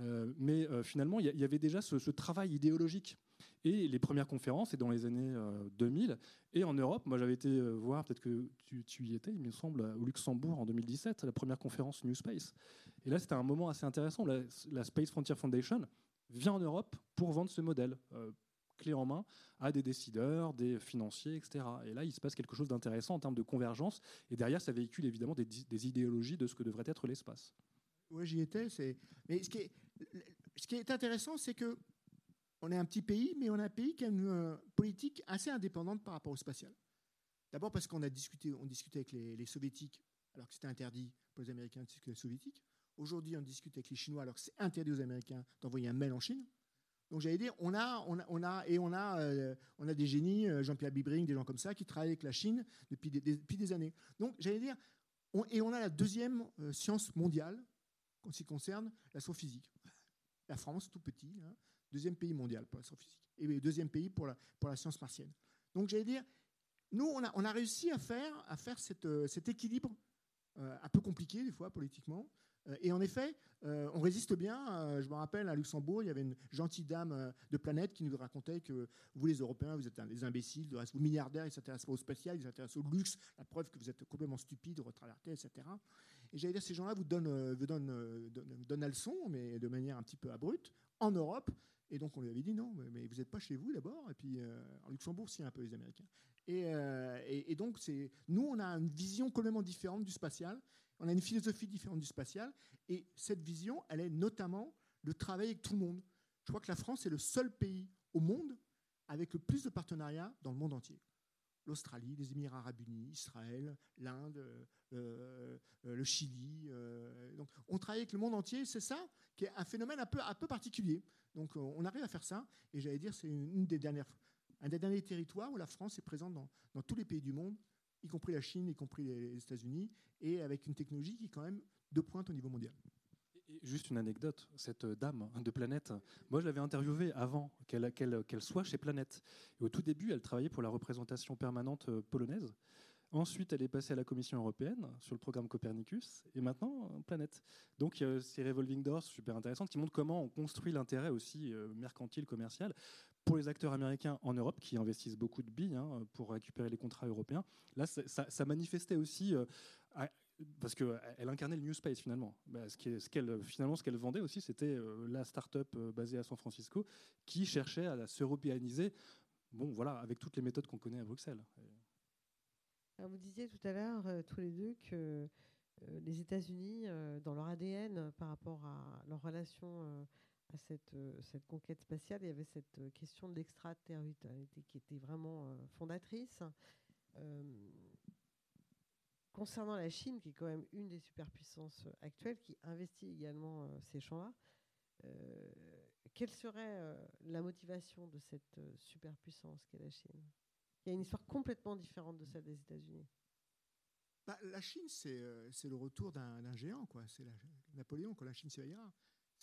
Euh, mais finalement, il y, avait déjà ce travail idéologique et les premières conférences, c'est dans les années 2000. Euh, et en Europe, moi j'avais été euh, voir, peut-être que tu, y étais, il me semble, au Luxembourg en 2017, la première conférence New Space. Et là, c'était un moment assez intéressant. La, Space Frontier Foundation vient en Europe pour vendre ce modèle. Euh, clé en main à des décideurs, des financiers, etc. Et là, il se passe quelque chose d'intéressant en termes de convergence. Et derrière, ça véhicule évidemment des, idéologies de ce que devrait être l'espace. Oui, j'y étais. Mais ce qui est intéressant, c'est que on est un petit pays, mais on est un pays qui a une euh, politique assez indépendante par rapport au spatial. D'abord parce qu'on a discuté, on discutait avec les, soviétiques, alors que c'était interdit pour les Américains de discuter avec les soviétiques. Aujourd'hui, on discute avec les Chinois, alors que c'est interdit aux Américains d'envoyer un mail en Chine. Donc j'allais dire, on a, on a, on a et on a, euh, on a des génies, euh, Jean-Pierre Bibring, des gens comme ça, qui travaillent avec la Chine depuis des, années. Donc j'allais dire, et on a la deuxième science mondiale en ce qui concerne l'astrophysique. La France, tout petit, hein, deuxième pays mondial pour l'astrophysique, et deuxième pays pour la, pour la science martienne. Donc j'allais dire, nous, on a, on a réussi à faire, à faire cette, euh, cet équilibre euh, un peu compliqué des fois politiquement. Euh, et en effet, on résiste bien. je me rappelle à Luxembourg, il y avait une gentille dame de planète qui nous racontait que vous, les Européens, vous êtes des imbéciles, vous milliardaires, ils s'intéressent pas au spatial, ils s'intéressent au luxe, la preuve que vous êtes complètement stupide, retralarté, etc. Et j'allais dire, ces gens-là vous donnent, vous donnent, donnent, donnent, la leçon, mais de manière un petit peu abrupte, en Europe. Et donc on lui avait dit non, mais vous n'êtes pas chez vous d'abord. Et puis euh, en Luxembourg, si un peu les Américains. Euh, et, et, donc c'est nous, on a une vision complètement différente du spatial. On a une philosophie différente du spatial. Et cette vision, elle est notamment de travailler avec tout le monde. Je crois que la France est le seul pays au monde avec le plus de partenariats dans le monde entier. L'Australie, les Émirats arabes unis, Israël, l'Inde, euh, le Chili. donc on travaille avec le monde entier. C'est ça qui est un phénomène un peu, particulier. Donc euh, on arrive à faire ça, et j'allais dire, c'est un des derniers territoires où la France est présente dans, dans tous les pays du monde, y compris la Chine, y compris les États-Unis, et avec une technologie qui est quand même de pointe au niveau mondial. Juste une anecdote, cette dame de Planète, moi je l'avais interviewée avant qu'elle soit chez Planète. Au tout début, elle travaillait pour la représentation permanente euh, polonaise. Ensuite, elle est passée à la Commission européenne sur le programme Copernicus et maintenant Planète. Donc, euh, ces revolving doors super intéressantes qui montrent comment on construit l'intérêt aussi euh, mercantile, commercial pour les acteurs américains en Europe qui investissent beaucoup de billes hein, pour récupérer les contrats européens. Là, ça, manifestait aussi euh, parce qu'elle incarnait le New Space finalement. Bah, ce qu'elle, finalement, ce qu'elle vendait aussi, c'était la start-up basée à San Francisco qui cherchait à s'européaniser, bon, voilà, avec toutes les méthodes qu'on connaît à Bruxelles. vous disiez tout à l'heure, tous les deux, que les États-Unis, dans leur ADN par rapport à leur relation à cette, cette, conquête spatiale, il y avait cette question de l'extraterritorialité qui était vraiment fondatrice. Concernant la Chine, qui est quand même une des superpuissances actuelles, qui investit également euh, ces champs-là, euh, quelle serait euh, la motivation de cette superpuissance qu'est la Chine? Il y a une histoire complètement différente de celle des États-Unis. Bah, la Chine, c'est le retour d'un géant, quoi. C'est Napoléon, quand la Chine s'éveillera.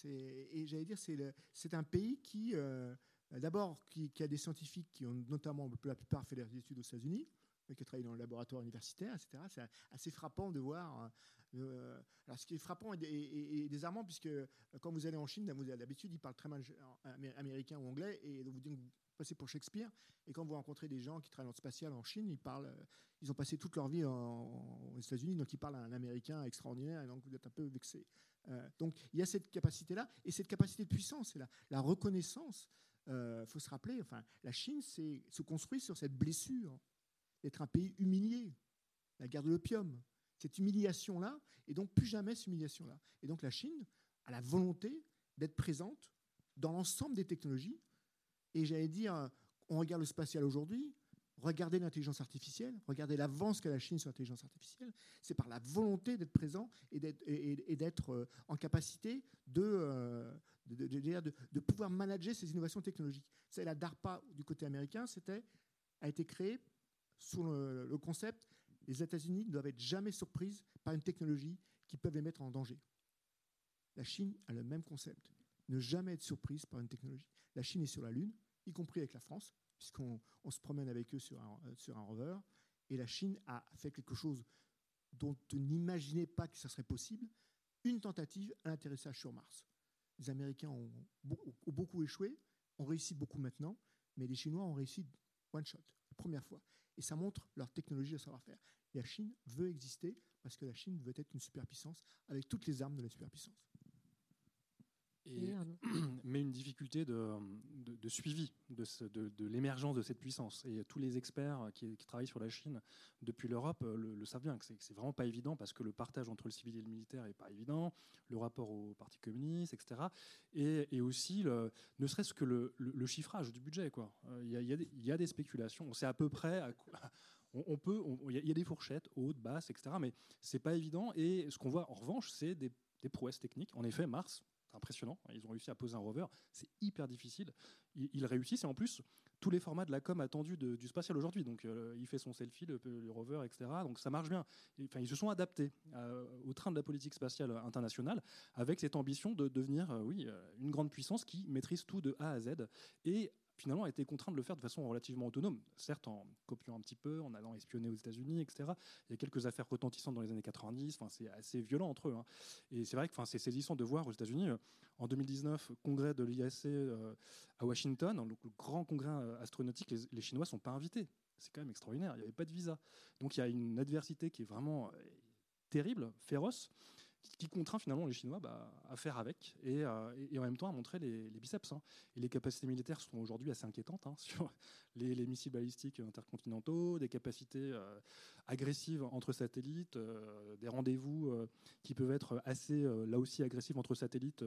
Et j'allais dire, c'est un pays qui, d'abord, qui, a des scientifiques qui ont notamment, la plupart, fait des études aux États-Unis qui a dans le laboratoire universitaire, etc. C'est assez frappant de voir. Euh, alors, ce qui est frappant et, désarmant, puisque euh, quand vous allez en Chine, d'habitude, ils parlent très mal américain ou anglais, et donc vous passez pour Shakespeare. Et quand vous rencontrez des gens qui travaillent dans le spatial en Chine, ils parlent, euh, ils ont passé toute leur vie aux États-Unis, donc ils parlent un américain extraordinaire, et donc vous êtes un peu vexé. donc il y a cette capacité-là, et cette capacité de puissance, c'est la, la reconnaissance. Il faut se rappeler, enfin, la Chine se construit sur cette blessure d'être un pays humilié, la guerre de l'opium, cette humiliation-là, et donc plus jamais cette humiliation-là. Et donc la Chine a la volonté d'être présente dans l'ensemble des technologies. Et j'allais dire, on regarde le spatial aujourd'hui, regardez l'intelligence artificielle, regardez l'avance qu'a la Chine sur l'intelligence artificielle, c'est par la volonté d'être présent et d'être euh, en capacité euh, de, de, pouvoir manager ces innovations technologiques. C'est la DARPA du côté américain, a été créée sous le, concept les États-Unis ne doivent être jamais surprises par une technologie qui peut les mettre en danger. La Chine a le même concept. Ne jamais être surprise par une technologie. La Chine est sur la Lune, y compris avec la France, puisqu'on se promène avec eux sur un, sur rover. Et la Chine a fait quelque chose dont on n'imaginait pas que ça serait possible, une tentative à l'atterrissage sur Mars. Les Américains ont, ont beaucoup échoué, ont réussi beaucoup maintenant, mais les Chinois ont réussi one shot, première fois et ça montre leur technologie et savoir-faire. La Chine veut exister parce que la Chine veut être une superpuissance avec toutes les armes de la superpuissance. Et, mais une difficulté de, de, suivi de, de, l'émergence de cette puissance. Et tous les experts qui, travaillent sur la Chine depuis l'Europe euh, le, savent bien, que c'est vraiment pas évident parce que le partage entre le civil et le militaire est pas évident, le rapport au Parti communiste, etc. Et, et aussi, le, ne serait-ce que le, chiffrage du budget. Euh, il y, y, y, a des spéculations, on sait à peu près à quoi, on, peut, il y, a des fourchettes hautes, basses, etc. Mais c'est pas évident. Et ce qu'on voit en revanche, c'est des, des, prouesses techniques. En effet, Mars, impressionnant. Ils ont réussi à poser un rover. C'est hyper difficile. Ils, réussissent et en plus, tous les formats de la com attendus du spatial aujourd'hui. Donc, euh, il fait son selfie, le, rover, etc. Donc, ça marche bien. enfin, ils se sont adaptés euh, au train de la politique spatiale internationale avec cette ambition de devenir, euh, oui, une grande puissance qui maîtrise tout de A à Z et finalement a été contraint de le faire de façon relativement autonome, certes en copiant un petit peu, en allant espionner aux États-Unis, etc. Il y a quelques affaires retentissantes dans les années 90, enfin, c'est assez violent entre eux. Hein. Et c'est vrai que c'est saisissant de voir aux États-Unis, euh, en 2019, congrès de l'IAC euh, à Washington, le grand congrès euh, astronautique, les Chinois ne sont pas invités. C'est quand même extraordinaire, il n'y avait pas de visa. Donc il y a une adversité qui est vraiment terrible, féroce qui contraint finalement les Chinois bah, à faire avec et, euh, et, en même temps à montrer les, biceps. Hein. Et les capacités militaires sont aujourd'hui assez inquiétantes hein, sur les, missiles balistiques intercontinentaux, des capacités euh, agressives entre satellites, euh, des rendez-vous qui peuvent être assez, là aussi, agressifs entre satellites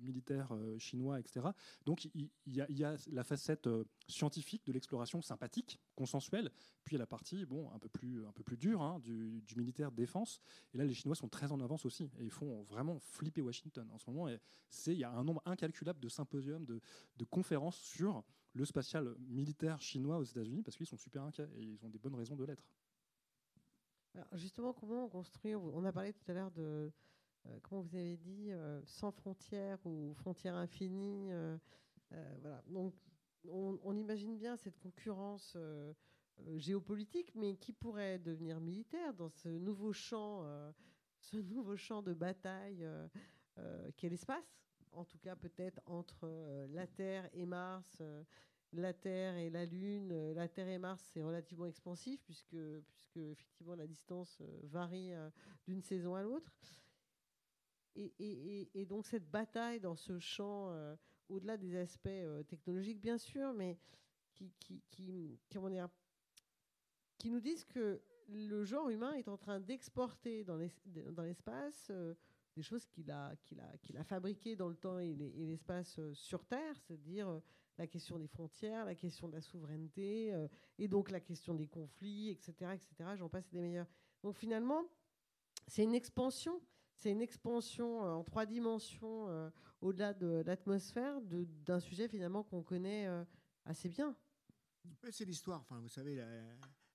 militaires chinois, etc. Donc il y, a la facette scientifique de l'exploration sympathique, consensuelle, puis il y a la partie bon, un peu plus, un peu plus dure hein, du, militaire défense. Et là, les Chinois sont très en avance aussi et ils font vraiment flipper Washington en ce moment. Il y a un nombre incalculable de symposiums, de, conférences sur le spatial militaire chinois aux États-Unis parce qu'ils sont super inquiets et ils ont des bonnes raisons de l'être. justement, comment construire On a parlé tout à l'heure de, euh, comment vous avez dit, euh, sans frontières ou frontières infinies. Euh, voilà. Donc, on, imagine bien cette concurrence géopolitique, mais qui pourrait devenir militaire dans ce nouveau champ champ de bataille euh, euh, qu'est l'espace, en tout cas peut-être entre euh, la Terre et Mars la Terre et la Lune. Euh, la Terre et Mars, c'est relativement expansif puisque, puisque effectivement la distance euh, varie euh, d'une saison à l'autre. Et, donc cette bataille dans ce champ, au-delà des aspects technologiques bien sûr, mais qui, qui, qui, qui nous disent que le genre humain est en train d'exporter dans l'espace des choses qu'il a, qu'il a, qu'il a fabriquées dans le temps et l'espace sur Terre, c'est-à-dire la question des frontières, la question de la souveraineté, euh, et donc la question des conflits, etc., etc. J'en passe des meilleurs. Donc finalement, c'est une expansion, c'est une expansion euh, en trois dimensions euh, au-delà de l'atmosphère d'un sujet finalement qu'on connaît assez bien. c'est l'histoire. Enfin, vous savez,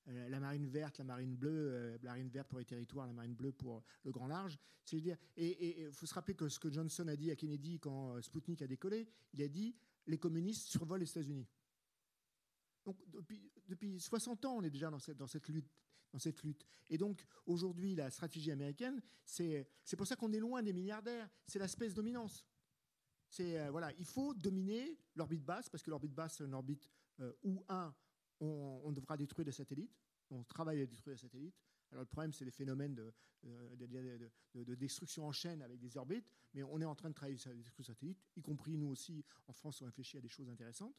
la, marine verte, la marine bleue, la marine verte pour les territoires, la marine bleue pour le grand large. C'est dire, et il faut se rappeler que ce que Johnson a dit à Kennedy quand Sputnik a décollé, il a dit les communistes survolent les États-Unis. Donc depuis, depuis, 60 ans, on est déjà dans cette, dans cette lutte. Dans cette lutte. Et donc aujourd'hui, la stratégie américaine, c'est pour ça qu'on est loin des milliardaires. C'est la space dominance. C'est euh, voilà, il faut dominer l'orbite basse parce que l'orbite basse, c'est une orbite euh, où un, on, devra détruire des satellites. On travaille à détruire des satellites. Alors le problème, c'est les phénomènes euh, de, de, destruction en chaîne avec des orbites, mais on est en train de travailler sur des satellites, y compris nous aussi, en France, on réfléchit à des choses intéressantes.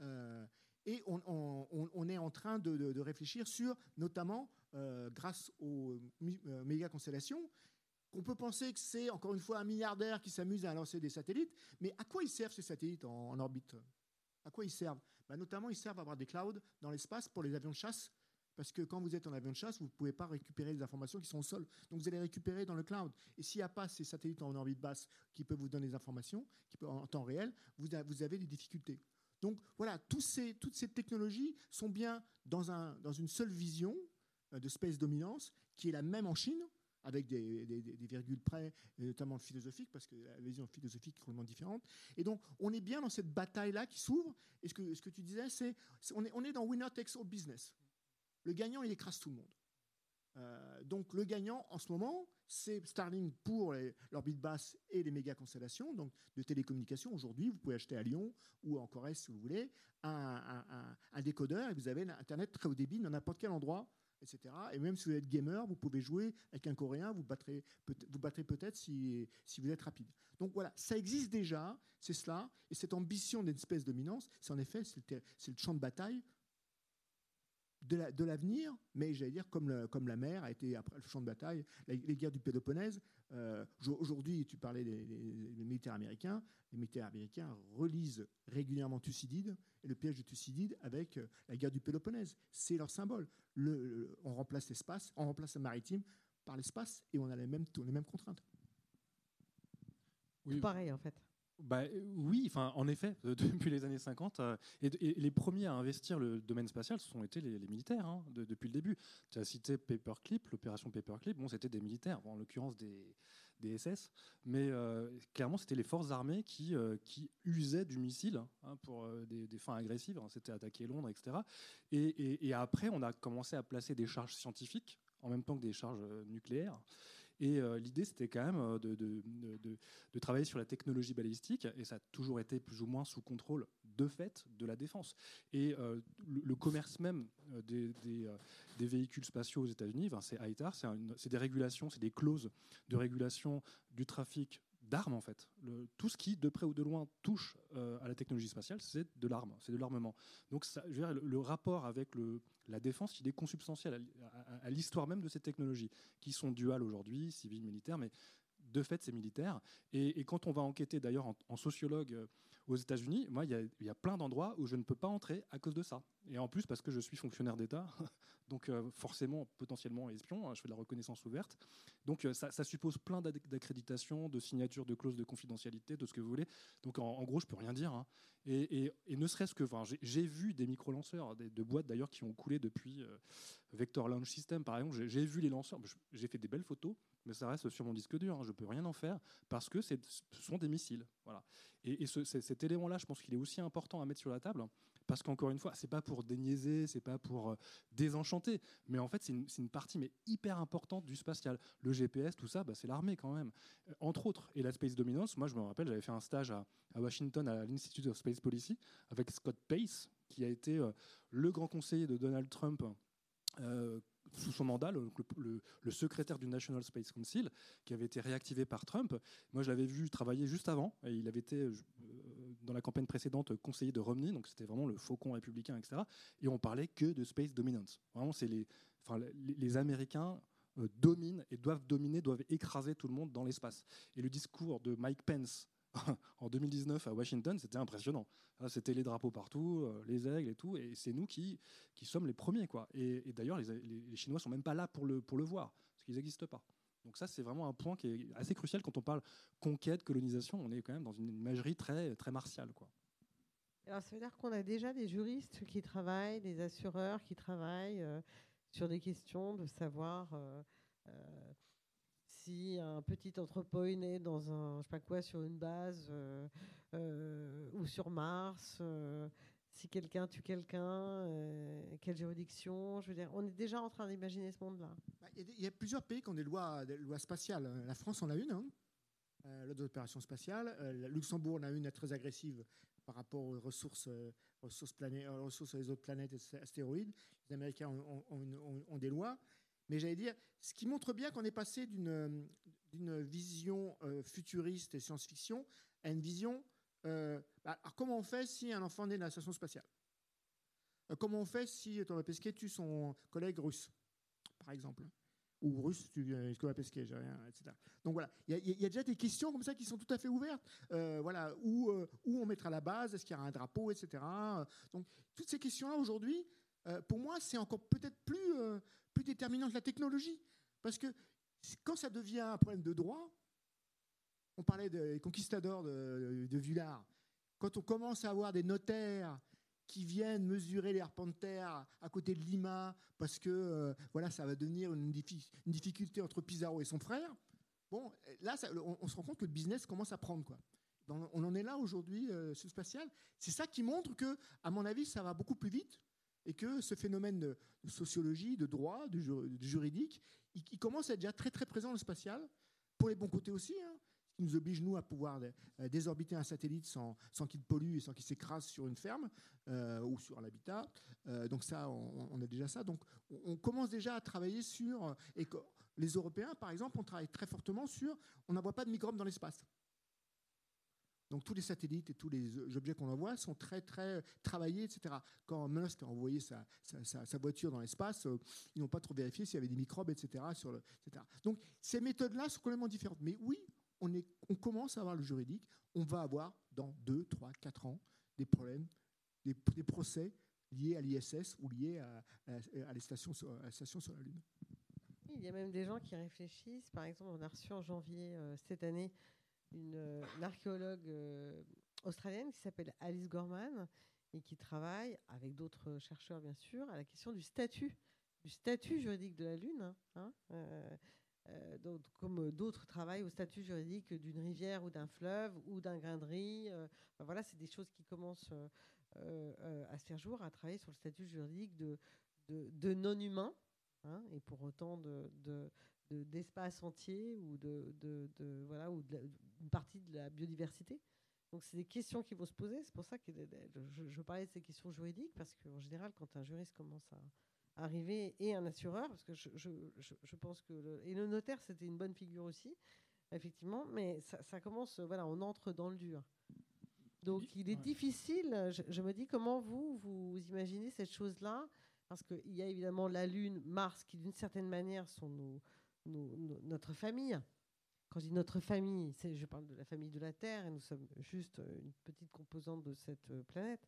Euh, et on, est en train de, réfléchir sur, notamment, euh, grâce aux méga constellations, qu'on peut penser que c'est encore une fois un milliardaire qui s'amuse à lancer des satellites, mais à quoi ils servent ces satellites en, orbite? À quoi ils servent? Bah, Notamment, ils servent à avoir des clouds dans l'espace pour les avions de chasse parce que quand vous êtes en avion de chasse, vous ne pouvez pas récupérer les informations qui sont au sol. Donc vous allez récupérer dans le cloud. Et s'il n'y a pas ces satellites en orbite basse qui peuvent vous donner des informations qui peuvent, en temps réel, vous, avez des difficultés. Donc voilà, toutes ces technologies sont bien dans, un, dans une seule vision euh, de space dominance qui est la même en Chine, avec des, virgules près, notamment philosophiques, parce que la vision philosophique est complètement différente. Et donc, on est bien dans cette bataille-là qui s'ouvre. Et ce que, ce que tu disais, c'est on est, on est dans winner takes all business. Le gagnant, il écrase tout le monde. Euh, donc le gagnant en ce moment, c'est Starlink pour l'orbite basse et les méga constellations, donc de télécommunications. Aujourd'hui, vous pouvez acheter à Lyon ou en Corée, si vous voulez, un, décodeur et vous avez Internet très haut débit dans n'importe quel endroit, etc. Et même si vous êtes gamer, vous pouvez jouer avec un Coréen, vous battrez, vous battrez peut-être si, vous êtes rapide. Donc voilà, ça existe déjà, c'est cela, et cette ambition d'une espèce de dominance, c'est en effet c'est le champ de bataille de l'avenir, mais j'allais dire comme, comme la mer a été après le champ de bataille, les guerres du Péloponnèse. Euh, aujourd'hui, tu parlais des, militaires américains. Les militaires américains relisent régulièrement Thucydide et le piège de Thucydide avec euh, la guerre du Péloponnèse. C'est leur symbole. Le, on remplace l'espace, on remplace le maritime par l'espace et on a les mêmes, les mêmes contraintes. Oui. pareil en fait. Bah, oui, en effet, depuis les années 50, euh, les premiers à investir le domaine spatial, ce sont été les, militaires hein, depuis le début. Tu as cité Paperclip, l'opération Papercllip, bon, c'était des militaires, en l'occurrence des, SS, mais euh, clairement, c'était les forces armées qui, euh, usaient du missile hein, pour des, fins agressives, hein, c'était attaquer Londres, etc. Et, et, après, on a commencé à placer des charges scientifiques en même temps que des charges nucléaires. Et euh, l'idée, c'était quand même euh, de, travailler sur la technologie balistique, et ça a toujours été plus ou moins sous contrôle de fait de la défense. Et euh, le, commerce même des, véhicules spatiaux aux États-Unis, c'est ITAR, c'est des régulations, c'est des clauses de régulation du trafic d'armes en fait. tout ce qui, de près ou de loin, touche euh, à la technologie spatiale, c'est de l'arme, c'est de l'armement. Donc ça, le, rapport avec la défense, il est consubstantiel à, l'histoire même de ces technologies, qui sont duales aujourd'hui, civiles, militaires, mais de fait, c'est militaire. Et, quand on va enquêter d'ailleurs en, sociologue euh, aux États-Unis, moi, il y, a plein d'endroits où je ne peux pas entrer à cause de ça. Et en plus, parce que je suis fonctionnaire d'État, donc euh, forcément, potentiellement espion, hein, je fais de la reconnaissance ouverte. Donc euh, ça, suppose plein d'accréditations, de signatures, de clauses de confidentialité, de ce que vous voulez. Donc en, gros, je peux rien dire. Hein. Et, ne serait-ce que, j'ai vu des micro-lanceurs, de boîtes d'ailleurs qui ont coulé depuis Vector Launch System, par exemple. J'ai vu les lanceurs, j'ai fait des belles photos, mais ça reste sur mon disque dur. Hein. Je peux rien en faire parce que ce sont des missiles. Voilà. Et, cet élément-là, je pense qu'il est aussi important à mettre sur la table parce qu'encore une fois, c'est pas pour déniaiser, c'est pas pour euh, désenchanter, mais en fait, c'est une, partie mais hyper importante du spatial. Le GPS, tout ça, bah, c'est l'armée quand même, euh, entre autres. Et la Space Dominance, moi, je me rappelle, j'avais fait un stage à, Washington à l'Institute of Space Policy avec Scott Pace, qui a été le grand conseiller de Donald Trump sous son mandat, le, secrétaire du National Space Council, qui avait été réactivé par Trump. Moi, je l'avais vu travailler juste avant. Il avait été, dans la campagne précédente, conseiller de Romney, donc c'était vraiment le faucon républicain, etc. Et on parlait que de space dominance. Vraiment, c'est les, enfin, les, Américains euh, dominent et doivent dominer, doivent écraser tout le monde dans l'espace. Et le discours de Mike Pence en 2019 à Washington, c'était impressionnant. C'était les drapeaux partout, euh, les aigles et tout, et c'est nous qui, qui sommes les premiers. Quoi. Et, d'ailleurs, les, les, Chinois sont même pas là pour le, pour le voir, parce qu'ils n'existent pas. Donc ça, c'est vraiment un point qui est assez crucial quand on parle conquête, colonisation. On est quand même dans une imagerie très, très martiale. Quoi. Alors ça veut dire qu'on a déjà des juristes qui travaillent, des assureurs qui travaillent euh, sur des questions de savoir... Euh, un petit entrepôt est né dans un, je sais pas quoi, sur une base euh, euh, ou sur Mars, euh, si quelqu'un tue quelqu'un, quelle juridiction, je veux dire, on est déjà en train d'imaginer ce monde-là. Bah, il y, a plusieurs pays qui ont des lois, des lois spatiales. La France en a une, hein, l'ordre d'opération spatiale. Luxembourg en a une très agressive par rapport aux ressources, ressources, planètes, ressources les autres planètes et astéroïdes. Les Américains ont des lois. Mais j'allais dire, ce qui montre bien qu'on est passé d'une vision euh, futuriste et science-fiction à une vision. Euh, bah, alors comment on fait si un enfant naît dans la station spatiale? Euh, Comment on fait si Thomas Pesquet tue son collègue russe, par exemple? Ou russe, tu Thomas Pesquet, etc. Donc voilà, il y, a déjà des questions comme ça qui sont tout à fait ouvertes. voilà, où, où on mettra la base, est-ce qu'il y aura un drapeau, etc. Donc toutes ces questions-là aujourd'hui, pour moi, c'est encore peut-être plus, plus déterminante la technologie. Parce que quand ça devient un problème de droit, on parlait des conquistadors de, de quand on commence à avoir des notaires qui viennent mesurer les terre à côté de Lima parce que euh, voilà ça va devenir une, difficulté entre Pizarro et son frère. Bon, là on, se rend compte que le business commence à prendre quoi. on en est là aujourd'hui euh, ce spatial. C'est ça qui montre que, à mon avis, ça va beaucoup plus vite et que ce phénomène de, sociologie, de droit, de, juridique, il, commence à être déjà très très présent dans le spatial, pour les bons côtés aussi, hein, ce qui nous oblige, nous, à pouvoir euh, désorbiter un satellite sans, sans qu'il pollue et sans qu'il s'écrase sur une ferme euh, ou sur l'habitat. Euh, donc ça, on, a déjà ça. Donc on, commence déjà à travailler sur... Et les Européens, par exemple, on travaille très fortement sur... On n'envoie pas de microbes dans l'espace. Donc tous les satellites et tous les objets qu'on envoie sont très très travaillés, etc. Quand Musk a envoyé sa, voiture dans l'espace, euh, ils n'ont pas trop vérifié s'il y avait des microbes, etc. Donc ces méthodes-là sont complètement différentes. Mais oui, on, est, on commence à avoir le juridique. On va avoir dans 2, 3, 4 ans des problèmes, des, procès liés à l'ISS ou liés à, à, la station sur la Lune. Il y a même des gens qui réfléchissent. Par exemple, on a reçu en janvier euh, cette année une, archéologue euh, australienne qui s'appelle Alice Gorman et qui travaille avec d'autres chercheurs bien sûr à la question du statut, du statut juridique de la Lune. Hein, hein, euh, euh, donc, comme d'autres travaillent au statut juridique d'une rivière ou d'un fleuve ou d'un grain de riz. voilà, c'est des choses qui commencent à se faire jour, à travailler sur le statut juridique de, de, non-humain. Hein, et pour autant de, d'espace entier ou de, de, de voilà ou une partie de la biodiversité. Donc c'est des questions qui vont se poser. C'est pour ça que je, je, parlais de ces questions juridiques parce qu'en général, quand un juriste commence à arriver et un assureur, parce que je, je, je pense que le, et le notaire c'était une bonne figure aussi, effectivement, mais ça, ça, commence, voilà, on entre dans le dur. Donc il est difficile. Je, me dis comment vous vous imaginez cette chose-là, parce qu'il y a évidemment la Lune, Mars, qui d'une certaine manière sont nos notre famille. Quand je dis notre famille, je parle de la famille de la Terre et nous sommes juste une petite composante de cette euh, planète.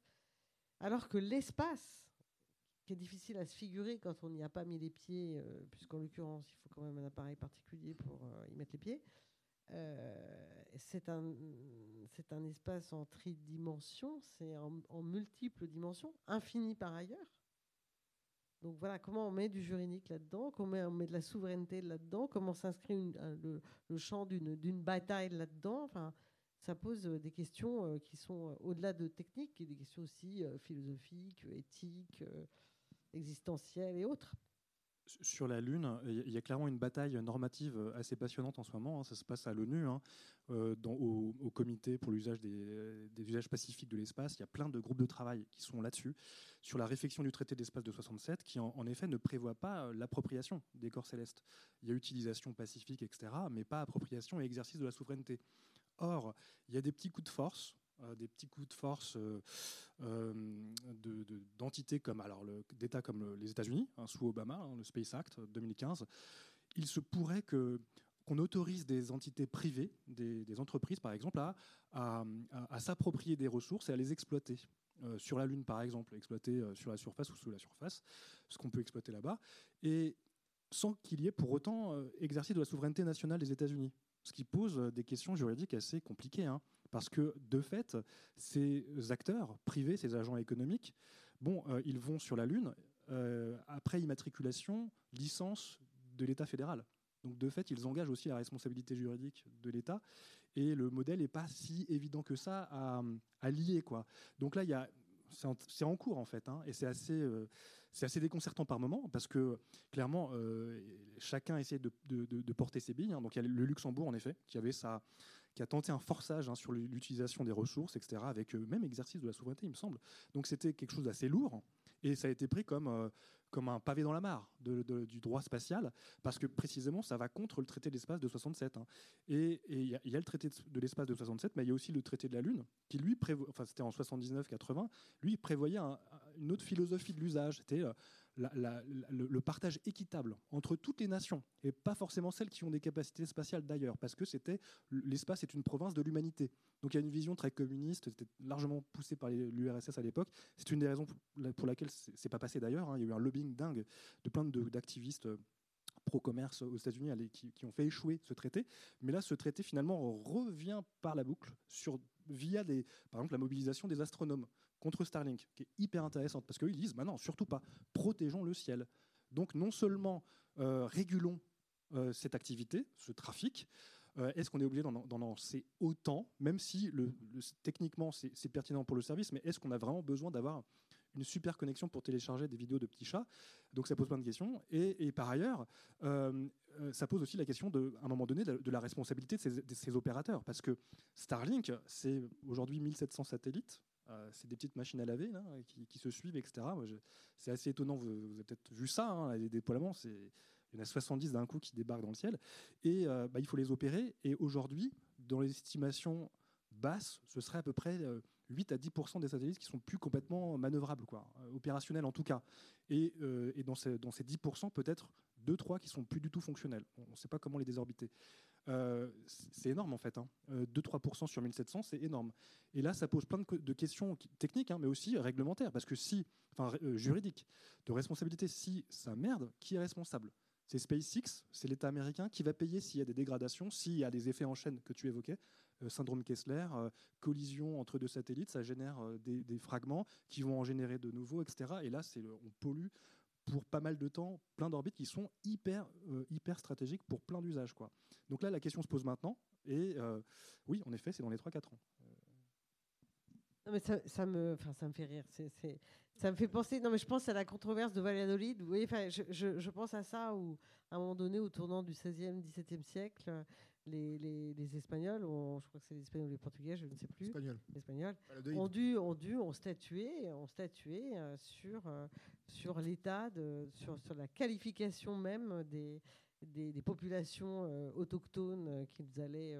Alors que l'espace, qui est difficile à se figurer quand on n'y a pas mis les pieds, euh, puisqu'en l'occurrence, il faut quand même un appareil particulier pour euh, y mettre les pieds, c'est un, un espace en tridimension, c'est en, en multiples dimensions, infini par ailleurs. Donc voilà, comment on met du juridique là-dedans, comment on met de la souveraineté là-dedans, comment s'inscrit le, champ d'une bataille là-dedans. Ça pose euh, des questions euh, qui sont euh, au-delà de techniques, et des questions aussi philosophiques, éthiques, existentielles et autres. Sur la Lune, il y a clairement une bataille normative assez passionnante en ce moment. Hein. Ça se passe à l'ONU, hein, euh, au, comité pour l'usage des, usages pacifiques de l'espace. Il y a plein de groupes de travail qui sont là-dessus, sur la réflexion du traité d'espace de 67, qui en, effet ne prévoit pas euh, l'appropriation des corps célestes. Il y a utilisation pacifique, etc., mais pas appropriation et exercice de la souveraineté. Or, il y a des petits coups de force des petits coups de force euh, euh, d'entités comme alors d'États comme les États-Unis hein, sous Obama, hein, le Space Act 2015. Il se pourrait que qu'on autorise des entités privées, des, entreprises par exemple, à, à, s'approprier des ressources et à les exploiter. sur la Lune, par exemple, exploiter sur la surface ou sous la surface, ce qu'on peut exploiter là-bas, et sans qu'il y ait pour autant exercice de la souveraineté nationale des États-Unis. Ce qui pose des questions juridiques assez compliquées. Hein. Parce que, de fait, ces acteurs privés, ces agents économiques, bon, euh, ils vont sur la Lune euh, après immatriculation, licence de l'État fédéral. Donc, de fait, ils engagent aussi la responsabilité juridique de l'État. Et le modèle n'est pas si évident que ça à, lier. Quoi. Donc là, c'est en, cours en fait, hein, et c'est assez, euh, c'est assez déconcertant par moment parce que clairement chacun essaie de, de, porter ses billes. Hein. Donc il y a le Luxembourg en effet qui avait sa, qui a tenté un forçage hein, sur l'utilisation des ressources, etc., avec euh, même exercice de la souveraineté, il me semble. Donc c'était quelque chose d'assez lourd, et ça a été pris comme, euh, comme un pavé dans la mare du droit spatial, parce que précisément ça va contre le traité de l'espace de 67. Hein. Et il y, a le traité de l'espace de 67, mais il y a aussi le traité de la Lune, qui lui prévoit, enfin c'était en 79-80, lui prévoyait une autre philosophie de l'usage. C'était euh, le, partage équitable entre toutes les nations, et pas forcément celles qui ont des capacités spatiales d'ailleurs, parce que c'était l'espace est une province de l'humanité. Donc il y a une vision très communiste, c'était largement poussé par l'URSS à l'époque. C'est une des raisons pour laquelle c'est pas passé d'ailleurs. Hein. Il y a eu un lobbying dingue de plein d'activistes euh, pro-commerce aux États-Unis qui, qui, ont fait échouer ce traité. Mais là, ce traité finalement revient par la boucle sur, via des, par exemple la mobilisation des astronomes contre Starlink, qui est hyper intéressante, parce qu'ils disent, bah non, surtout pas, protégeons le ciel. Donc non seulement euh, régulons euh, cette activité, ce trafic, euh, est-ce qu'on est obligé d'en lancer autant, même si techniquement c'est pertinent pour le service, mais est-ce qu'on a vraiment besoin d'avoir une super connexion pour télécharger des vidéos de petits chats? Donc ça pose plein de questions. Et, par ailleurs, ça pose aussi la question, de, à un moment donné, de, la responsabilité de ces, de ces opérateurs, parce que Starlink, c'est aujourd'hui 1700 satellites c'est des petites machines à laver qui, se suivent, etc. C'est assez étonnant, vous, avez peut-être vu ça, hein, les déploiements, il y en a 70 d'un coup qui débarquent dans le ciel, et euh, bah, il faut les opérer. Et aujourd'hui, dans les estimations basses, ce serait à peu près 8 euh, à 10 des satellites qui sont plus complètement manœuvrables, quoi, opérationnels en tout cas. Et, dans, ces, dans, ces, 10 peut-être 2-3 qui sont plus du tout fonctionnels. On ne sait pas comment les désorbiter. Euh, c'est énorme en fait. 2-3% hein. euh, sur 1700, c'est énorme. Et là, ça pose plein de, questions techniques, hein, mais aussi réglementaires, parce que si, enfin euh, juridiques, de responsabilité, si ça merde, qui est responsable? C'est SpaceX, c'est l'État américain qui va payer s'il y a des dégradations, s'il y a des effets en chaîne que tu évoquais, syndrome Kessler, collision entre deux satellites, ça génère des, des, fragments qui vont en générer de nouveaux, etc. Et là, c'est on pollue pour pas mal de temps plein d'orbites qui sont hyper, euh, hyper stratégiques pour plein d'usages. Donc là, la question se pose maintenant. Et euh, oui, en effet, c'est dans les 3-4 ans. Non, mais ça, me, ça me fait rire. Ça me fait penser. Non, mais je pense à la controverse de Valladolid. Vous voyez, je, je, je, pense à ça où, à un moment donné, au tournant du 16e, 17e siècle, les, les, Espagnols, je crois que c'est les Espagnols ou les Portugais, je ne sais plus. Espagnols. Espagnols ont dû, ont dû, ont statué, ont statué euh, sur, euh, sur l'état, sur, sur la qualification même des, des, populations euh, autochtones qu'ils allaient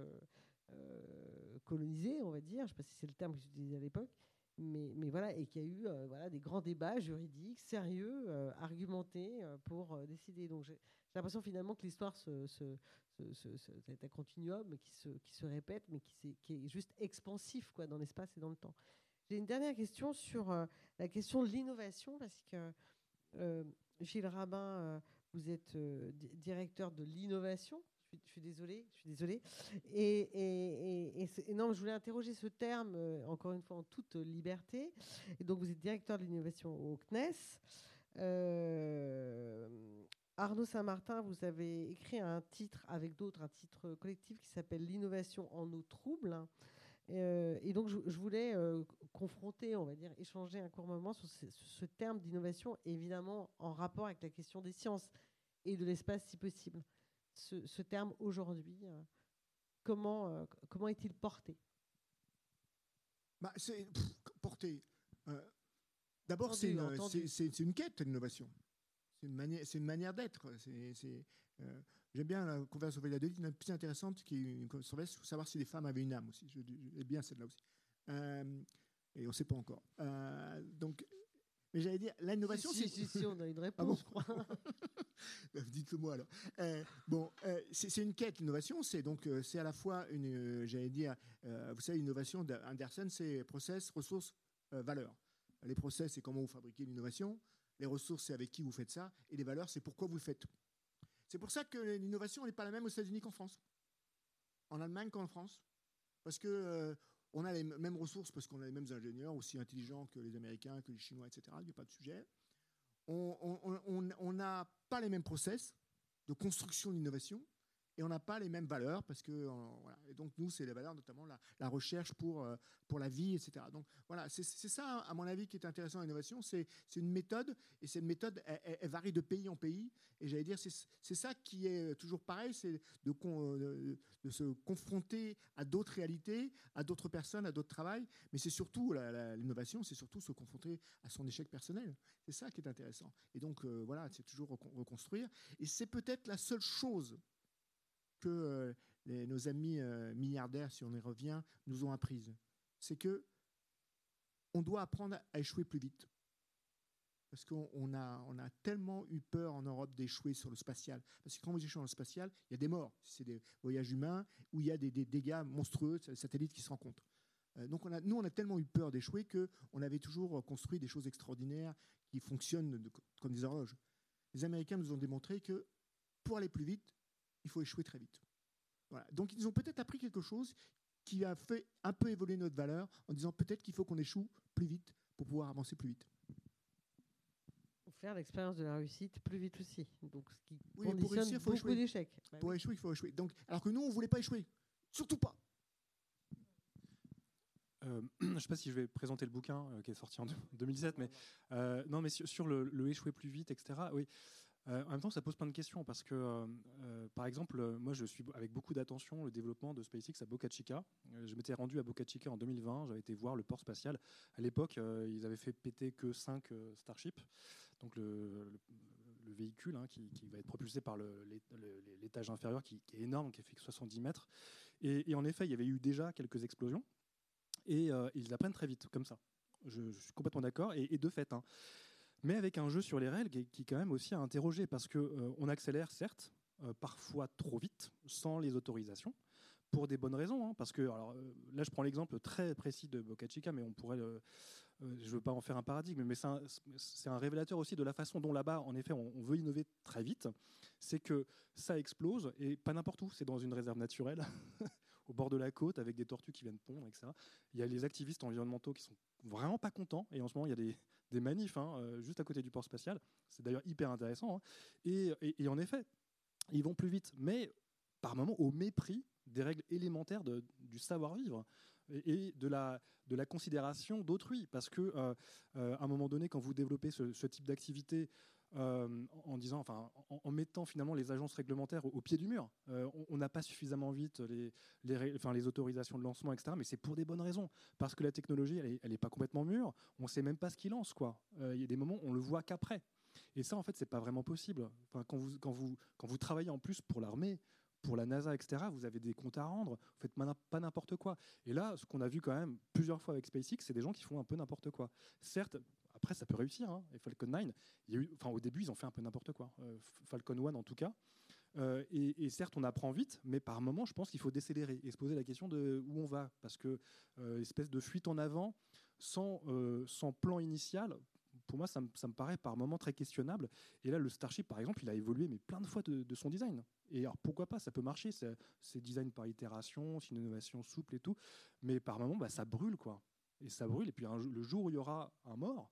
coloniser, on va dire. Je ne sais pas si c'est le terme qu'ils utilisaient à l'époque. Mais, mais, voilà, et qu'il y a eu voilà, des grands débats juridiques sérieux, argumentés pour décider. Donc j'ai l'impression finalement que l'histoire se, se, c'est un continuum qui se, répète, mais qui, est juste expansif quoi, dans l'espace et dans le temps. J'ai une dernière question sur euh, la question de l'innovation, parce que euh, Gilles Rabin, euh, vous êtes directeur de l'innovation. Je, suis désolée, je suis désolée. Et, non, je voulais interroger ce terme, encore une fois, en toute liberté. Et donc, vous êtes directeur de l'innovation au CNES. Arnaud Saint-Martin, vous avez écrit un titre avec d'autres, un titre collectif qui s'appelle L'innovation en eau trouble. Euh, et donc, je, voulais euh, confronter, on va dire, échanger un court moment sur ce, terme d'innovation, évidemment en rapport avec la question des sciences. et de l'espace si possible. Ce, terme aujourd'hui, euh, comment, comment est-il porté? Bah, C'est porté. D'abord, c'est une, une, quête, l'innovation. C'est une manière, une manière d'être. J'aime bien la conversation de une une plus intéressante qui est une controverse pour savoir si les femmes avaient une âme aussi. J'aime bien celle-là aussi. et on ne sait pas encore. donc, mais j'allais dire, l'innovation, si, c'est. Si, si, on a une ah réponse, je crois. Bah, dites-le moi alors. Euh, bon, euh, c'est une quête, l'innovation. C'est donc, euh, c'est à la fois une, j'allais dire, vous savez, l'innovation d'Anderson, c'est process, ressources, valeurs. Les process, c'est comment vous fabriquez l'innovation. Les ressources, c'est avec qui vous faites ça. Et les valeurs, c'est pourquoi vous le faites. C'est pour ça que l'innovation n'est pas la même aux États-Unis qu'en France. En Allemagne qu'en France. Parce que on a les mêmes ressources parce qu'on a les mêmes ingénieurs, aussi intelligents que les Américains, que les Chinois, etc. Il n'y a pas de sujet. On n'a pas les mêmes process de construction d'innovation et on n'a pas les mêmes valeurs parce que voilà. et donc nous c'est les valeurs notamment la, recherche pour euh, pour la vie etc donc voilà c'est ça à mon avis qui est intéressant dans l'innovation. C'est une méthode et cette méthode elle, varie de pays en pays. Et j'allais dire c'est ça qui est toujours pareil c'est de, de, de, se confronter à d'autres réalités à d'autres personnes à d'autres travails. Mais c'est surtout l'innovation c'est surtout se confronter à son échec personnel. C'est ça qui est intéressant. Et donc euh, voilà c'est toujours reconstruire. Et c'est peut-être la seule chose que euh, nos amis euh, milliardaires, si on y revient, nous ont apprises. C'est que on doit apprendre à échouer plus vite. Parce qu'on a, on a tellement eu peur en Europe d'échouer sur le spatial. Parce que quand vous échouez dans le spatial, il y a des morts. C'est des voyages humains où il y a des, dégâts monstrueux, des satellites qui se rencontrent. Euh, donc nous, on a tellement eu peur d'échouer qu'on avait toujours construit des choses extraordinaires qui fonctionnent comme des horloges. Les Américains nous ont démontré que pour aller plus vite, il faut échouer très vite. Voilà. Donc ils ont peut-être appris quelque chose qui a fait un peu évoluer notre valeur en disant peut-être qu'il faut qu'on échoue plus vite pour pouvoir avancer plus vite. Pour faire l'expérience de la réussite plus vite aussi. Donc ce qui oui, pour réussir, il faut beaucoup d'échecs. Bah pour échouer, il faut échouer. Donc, alors que nous, on ne voulait pas échouer. Surtout pas. Euh, je ne sais pas si je vais présenter le bouquin euh, qui est sorti en 2017, mais euh, non, mais sur, le, le, échouer plus vite, etc. Oui, euh, en même temps, ça pose plein de questions parce que, euh, euh, par exemple, moi, je suis avec beaucoup d'attention le développement de SpaceX à Boca Chica. je m'étais rendu à Boca Chica en 2020. J'avais été voir le port spatial. À l'époque, ils avaient fait péter que 5 Starship, donc le, véhicule hein, qui, va être propulsé par l'étage inférieur qui, est énorme, qui fait 70 mètres. Et, en effet, il y avait eu déjà quelques explosions. Et ils apprennent très vite, comme ça. Je, suis complètement d'accord. Et, de fait, hein, mais avec un jeu sur les règles qui, qui quand même aussi à interroger, parce qu'on euh, on accélère, certes, euh, parfois trop vite, sans les autorisations, pour des bonnes raisons. Hein, parce que, alors, euh, là, je prends l'exemple très précis de Boca Chica, mais on pourrait, je ne veux pas en faire un paradigme, mais c'est un, révélateur aussi de la façon dont là-bas, en effet, on, veut innover très vite. C'est que ça explose, et pas n'importe où, c'est dans une réserve naturelle. au bord de la côte avec des tortues qui viennent pondre, etc. Il y a les activistes environnementaux qui sont vraiment pas contents. Et en ce moment, il y a des, des manifs hein, euh, juste à côté du port spatial. C'est d'ailleurs hyper intéressant. Hein. Et, en effet, ils vont plus vite, mais par moments au mépris des règles élémentaires du savoir-vivre et, de, la, considération d'autrui. Parce que euh, euh, à un moment donné, quand vous développez ce type d'activité euh, en disant, enfin, en, mettant finalement les agences réglementaires au, pied du mur. Euh, on n'a pas suffisamment vite les, autorisations de lancement, etc. Mais c'est pour des bonnes raisons, parce que la technologie, elle n'est pas complètement mûre. On ne sait même pas ce qu'il lance, quoi. Euh, il y a des moments, on le voit qu'après. Et ça, en fait, c'est pas vraiment possible. Quand vous travaillez en plus pour l'armée, pour la NASA, etc., vous avez des comptes à rendre, vous faites pas n'importe quoi. Et là, ce qu'on a vu quand même plusieurs fois avec SpaceX, c'est des gens qui font un peu n'importe quoi. Certes, après, ça peut réussir. Hein. Et Falcon 9, il y a eu, enfin, au début, ils ont fait un peu n'importe quoi. Euh, Falcon 1, en tout cas. Euh, et, certes, on apprend vite, mais par moment, je pense qu'il faut décélérer et se poser la question de où on va. Parce que euh, espèce de fuite en avant sans, sans plan initial, pour moi, ça me, paraît par moment très questionnable. Et là, le Starship, par exemple, il a évolué mais plein de fois de, son design. Et alors, pourquoi pas Ça peut marcher. C'est design par itération, c'est une innovation souple et tout. Mais par moment, bah, ça brûle, quoi. Et ça brûle. Et puis, le jour où il y aura un mort,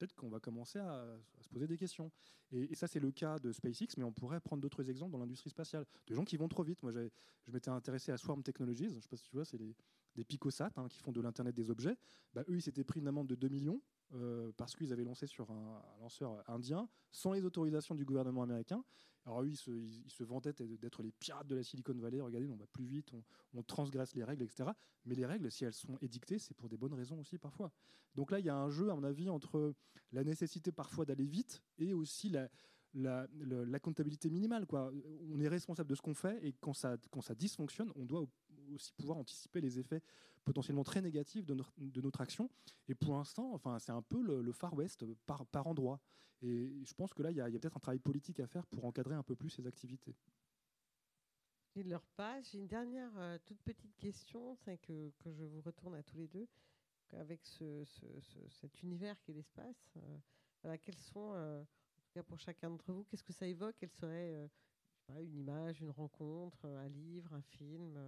peut-être qu'on va commencer à, se poser des questions. Et, ça, c'est le cas de SpaceX, mais on pourrait prendre d'autres exemples dans l'industrie spatiale. De gens qui vont trop vite. Moi, je m'étais intéressé à Swarm Technologies. Je ne sais pas si tu vois, c'est des Picosat, hein, qui font de l'Internet des objets, bah, eux, ils s'étaient pris une amende de 2 millions euh, parce qu'ils avaient lancé sur un, lanceur indien sans les autorisations du gouvernement américain. Alors eux, ils se, vantaient d'être les pirates de la Silicon Valley. Regardez, on va plus vite, on, transgresse les règles, etc. Mais les règles, si elles sont édictées, c'est pour des bonnes raisons aussi parfois. Donc là, il y a un jeu, à mon avis, entre la nécessité parfois d'aller vite et aussi la, comptabilité minimale. On est responsable de ce qu'on fait et quand ça, quand ça dysfonctionne, on doit aussi pouvoir anticiper les effets potentiellement très négatifs de notre, de notre action. Et pour l'instant, enfin, c'est un peu le, Far West par, par endroit. Et je pense que là, il y a, peut-être un travail politique à faire pour encadrer un peu plus ces activités. Il leur passe. J'ai une dernière euh, toute petite question, que, que, je vous retourne à tous les deux. Avec ce, cet univers qu'est l'espace, euh, voilà, quels sont euh, pour chacun d'entre vous, qu'est-ce que ça évoque? Quelle serait une image, une rencontre, un livre, un film,